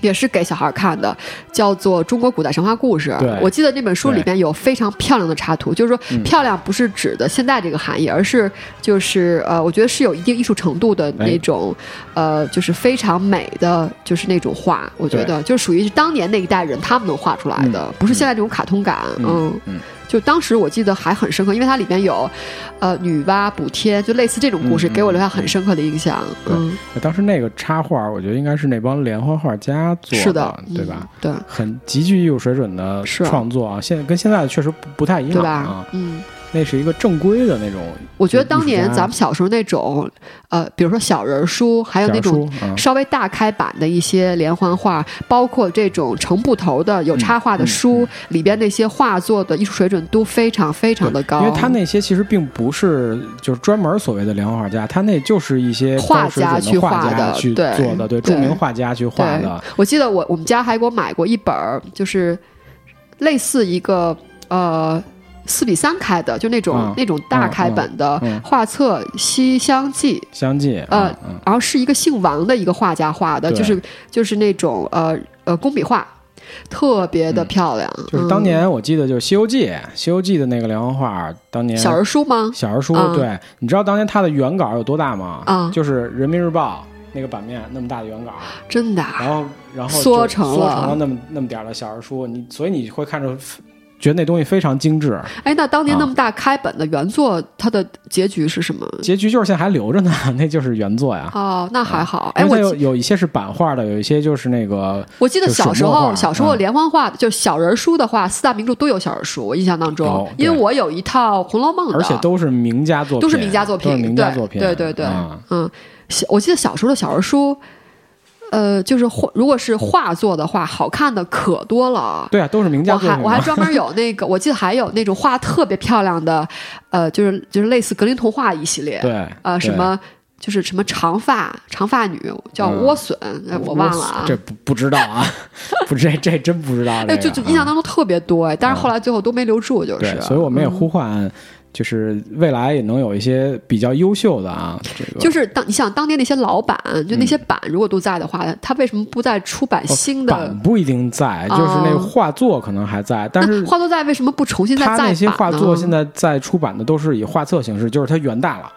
也是给小孩看的，叫做《中国古代神话故事》。我记得那本书里对。边有非常漂亮的插图，就是说嗯。漂亮不是指的现在这个含义，而是就是呃，我觉得是有一定艺术程度的那哎。种，呃，就是非常美的，就是那种画。我觉得就属于是当年那一代人他们能画出来的，嗯。不是现在这种卡通感。嗯嗯，嗯就当时我记得还很深刻，因为它里边有，呃，女娲补天，就类似这种故事，给我留下很深刻的印象。对嗯，当时那个插画，我觉得应该是那帮连环画家做是的，对吧？嗯？对。很极具艺术水准的创作啊，现在跟现在的确实不不太一对吧样啊？。嗯，那是一个正规的那种我觉得当年咱们小时候那种，呃，比如说小人书，还有那种稍微大开版的一些连环画，包括这种成布头的有插画的嗯书，里边那些画作的艺术水准都非常非常的高。因为他那些其实并不是就是专门所谓的连环画家，他那就是一些画家去画画的去对做的，对对著名画家去画的，我记得我我们家还给我买过一本儿，就是类似一个呃。四比三开的，就那种、嗯那种大开本的画册《西厢记》相继，呃然后是一个姓王的一个画家画的，就是就是那种呃呃工笔画，特别的嗯。漂亮。就是当年我记得就是《西游记》，《西游记》的那个连环画，当年嗯、小人书吗？小人书，啊对，你知道当年它的原稿有多大吗？啊就是人民日报那个版面那么大的原稿，真的啊，然后然后缩成了。缩成了那么那么点儿的小人书，你所以你会看着觉得那东西非常精致，哎，那当年啊那么大开本的原作，它的结局是什么？结局就是现在还留着呢，*laughs* 那就是原作呀。哦，那还好。哎，因为它有我有一些是版画的，有一些就是那个我记得小时候小时候嗯。连环画，就小人书的话，四大名著都有小人书，我印象当中。有，因为我有一套《红楼梦》的，而且都是名家作品，都是名家作品，都是名家作品，对对对，啊嗯，小我记得小时候的小人书，呃，就是画，如果是画作的话，好看的可多了。对啊，都是名家我作品嘛。还我还专门有那个，我记得还有那种画特别漂亮的，呃，就是就是类似格林童话一系列，对呃，什么就是什么长发长发女叫嗯莴笋，呃我忘了啊。这不不知道啊，*laughs* 不这这真不知道这哎，就就印象啊当中特别多哎，但是后来最后都没留住，就是。所以我们也嗯呼唤，就是未来也能有一些比较优秀的啊，这个就是当你想当年那些老版，就那些版如果都在的话，他为什么不再出版新的？哦版不一定在，就是那个画作可能还在，但是画作在为什么不重新再再版他那些画作现在在出版的都是以画册形式，就是它原大了。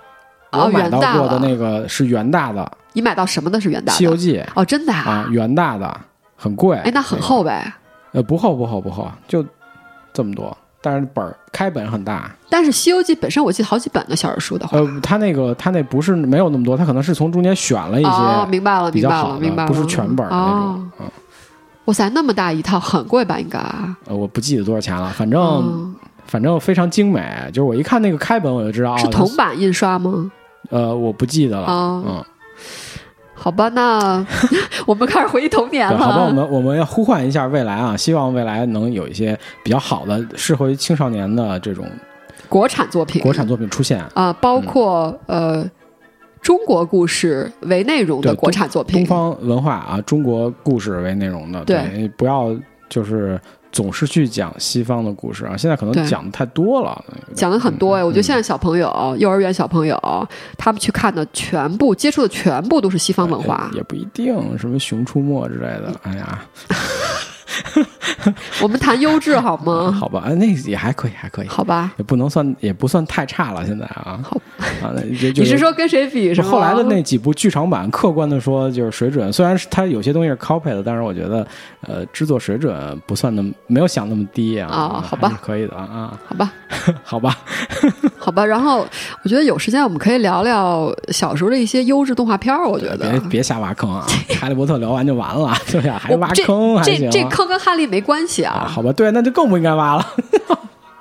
哦我买到过的那个是原大的你买到什么的是元《大的？西游记》哦，真的啊，原大的很贵。哎，那很厚呗。呃，不厚不厚不厚，就这么多，但是本儿开本很大。但是《西游记》本身我记得好几本的小人书的话。呃，他那个他那不是没有那么多，他可能是从中间选了一哦，些明白了，明白了，明白了，不是全本的那种。哇塞，那么大一套，很贵吧？应该。呃，我不记得多少钱了，反正、嗯，反正非常精美。就是我一看那个开本，我就知道是哦铜版印刷吗？呃，我不记得了。哦嗯，好吧，那 *laughs* 我们开始回忆童年，了。好吧，我们我们要呼唤一下未来啊，希望未来能有一些比较好的、适合于青少年的这种国产作品，国产作品出现。啊、包括、呃中国故事为内容的国产作品，东方文化啊，中国故事为内容的，对不要就是总是去讲西方的故事啊。现在可能讲的太多了，讲的很多哎，我觉得嗯现在小朋友、幼儿园小朋友，他们去看的全部接触的全部都是西方文化也。也不一定什么《熊出没》之类的。哎呀，*laughs* *laughs* 我们谈优质好吗？好吧，那也还可以，还可以，好吧，也不能算，也不算太差了。现在啊，好啊，那就就 *laughs* 你是说跟谁比是吗？后来的那几部剧场版，客观的说就是水准，虽然是它有些东西是 copy 的，但是我觉得呃制作水准不算那么没有想那么低啊。啊好吧可以的啊，好吧，好吧，*laughs* 好吧。然后我觉得有时间我们可以聊聊小时候的一些优质动画片儿。我觉得别别瞎挖坑啊！哈利波特聊完就完了，对呀，还挖坑还行这这坑跟哈利没关系啊？好吧，对，那就更不应该挖了。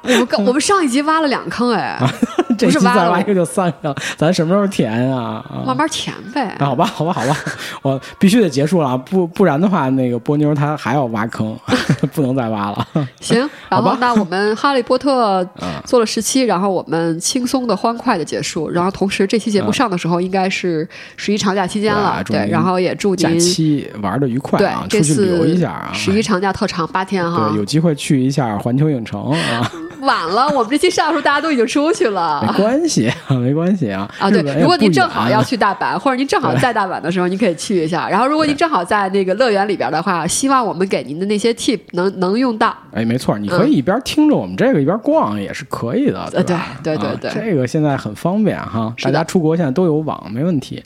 我们刚 *laughs* 我们上一集挖了两坑哎，*laughs* 这不是挖了期再挖一个就三个，咱什么时候填啊？啊慢慢填呗。啊，好吧，好吧，好吧，我必须得结束了啊，不不然的话，那个波妞她还要挖坑，*laughs* 不能再挖了。行，然后那我们哈利波特啊做了十期，然后我们轻松的、欢快的结束。然后同时这期节目上的时候应该是十一长假期间了，对，对然后也祝您假您期玩的愉快对啊，这出去旅游次一下啊。十一长假特长八天哈对，，有机会去一下环球影城啊，晚了，我们这期上的时候大家都已经出去了没。关系，*laughs* 没关系啊。啊，对如果您正好要去大阪，或者您正好在大阪的时候，您可以去一下。然后，如果您正好在那个乐园里边的话，希望我们给您的那些 tip 能能用到。哎，没错，你可以一边听着我们这个一边逛也是可以的，对对对对这个现在很方便哈，大家出国现在都有网，没问题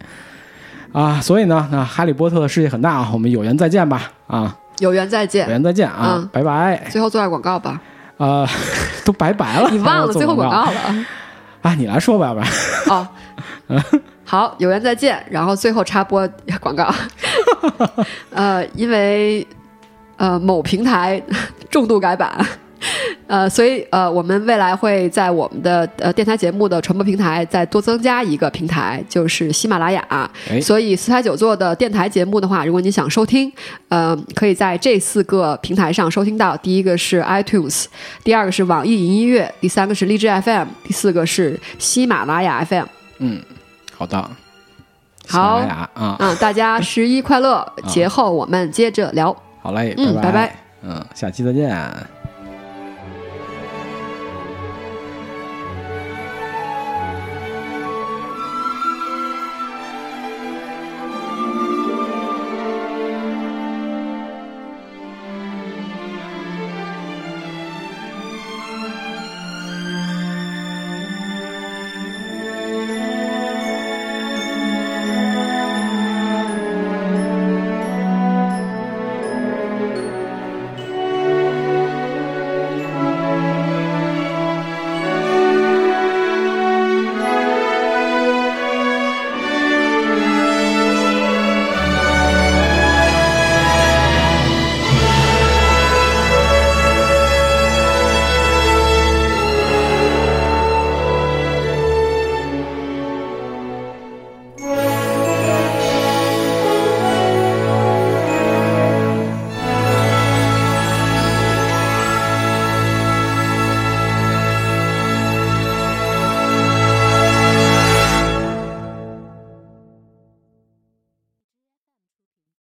啊。所以呢，那哈利波特的世界很大啊，我们有缘再见吧啊，有缘再见有。缘再见啊嗯，拜拜最后做下广告吧，啊，*laughs* 都拜拜了，你忘了最后广告告了。啊？你来说吧，要不然哦，好，有缘再见。然后最后插播广告，*laughs* 呃，因为呃某平台重度改版。呃，所以呃，我们未来会在我们的呃电台节目的传播平台再多增加一个平台，就是喜马拉雅。哎所以四台九座的电台节目的话，如果你想收听，呃，可以在这四个平台上收听到。第一个是 iTunes，第二个是网易云音乐，第三个是荔枝 FM，第四个是喜马拉雅 FM。嗯，好的，喜好嗯，大家 *laughs* 十一快乐！节后我们接着聊。好嘞，拜嗯拜拜嗯，下期再见。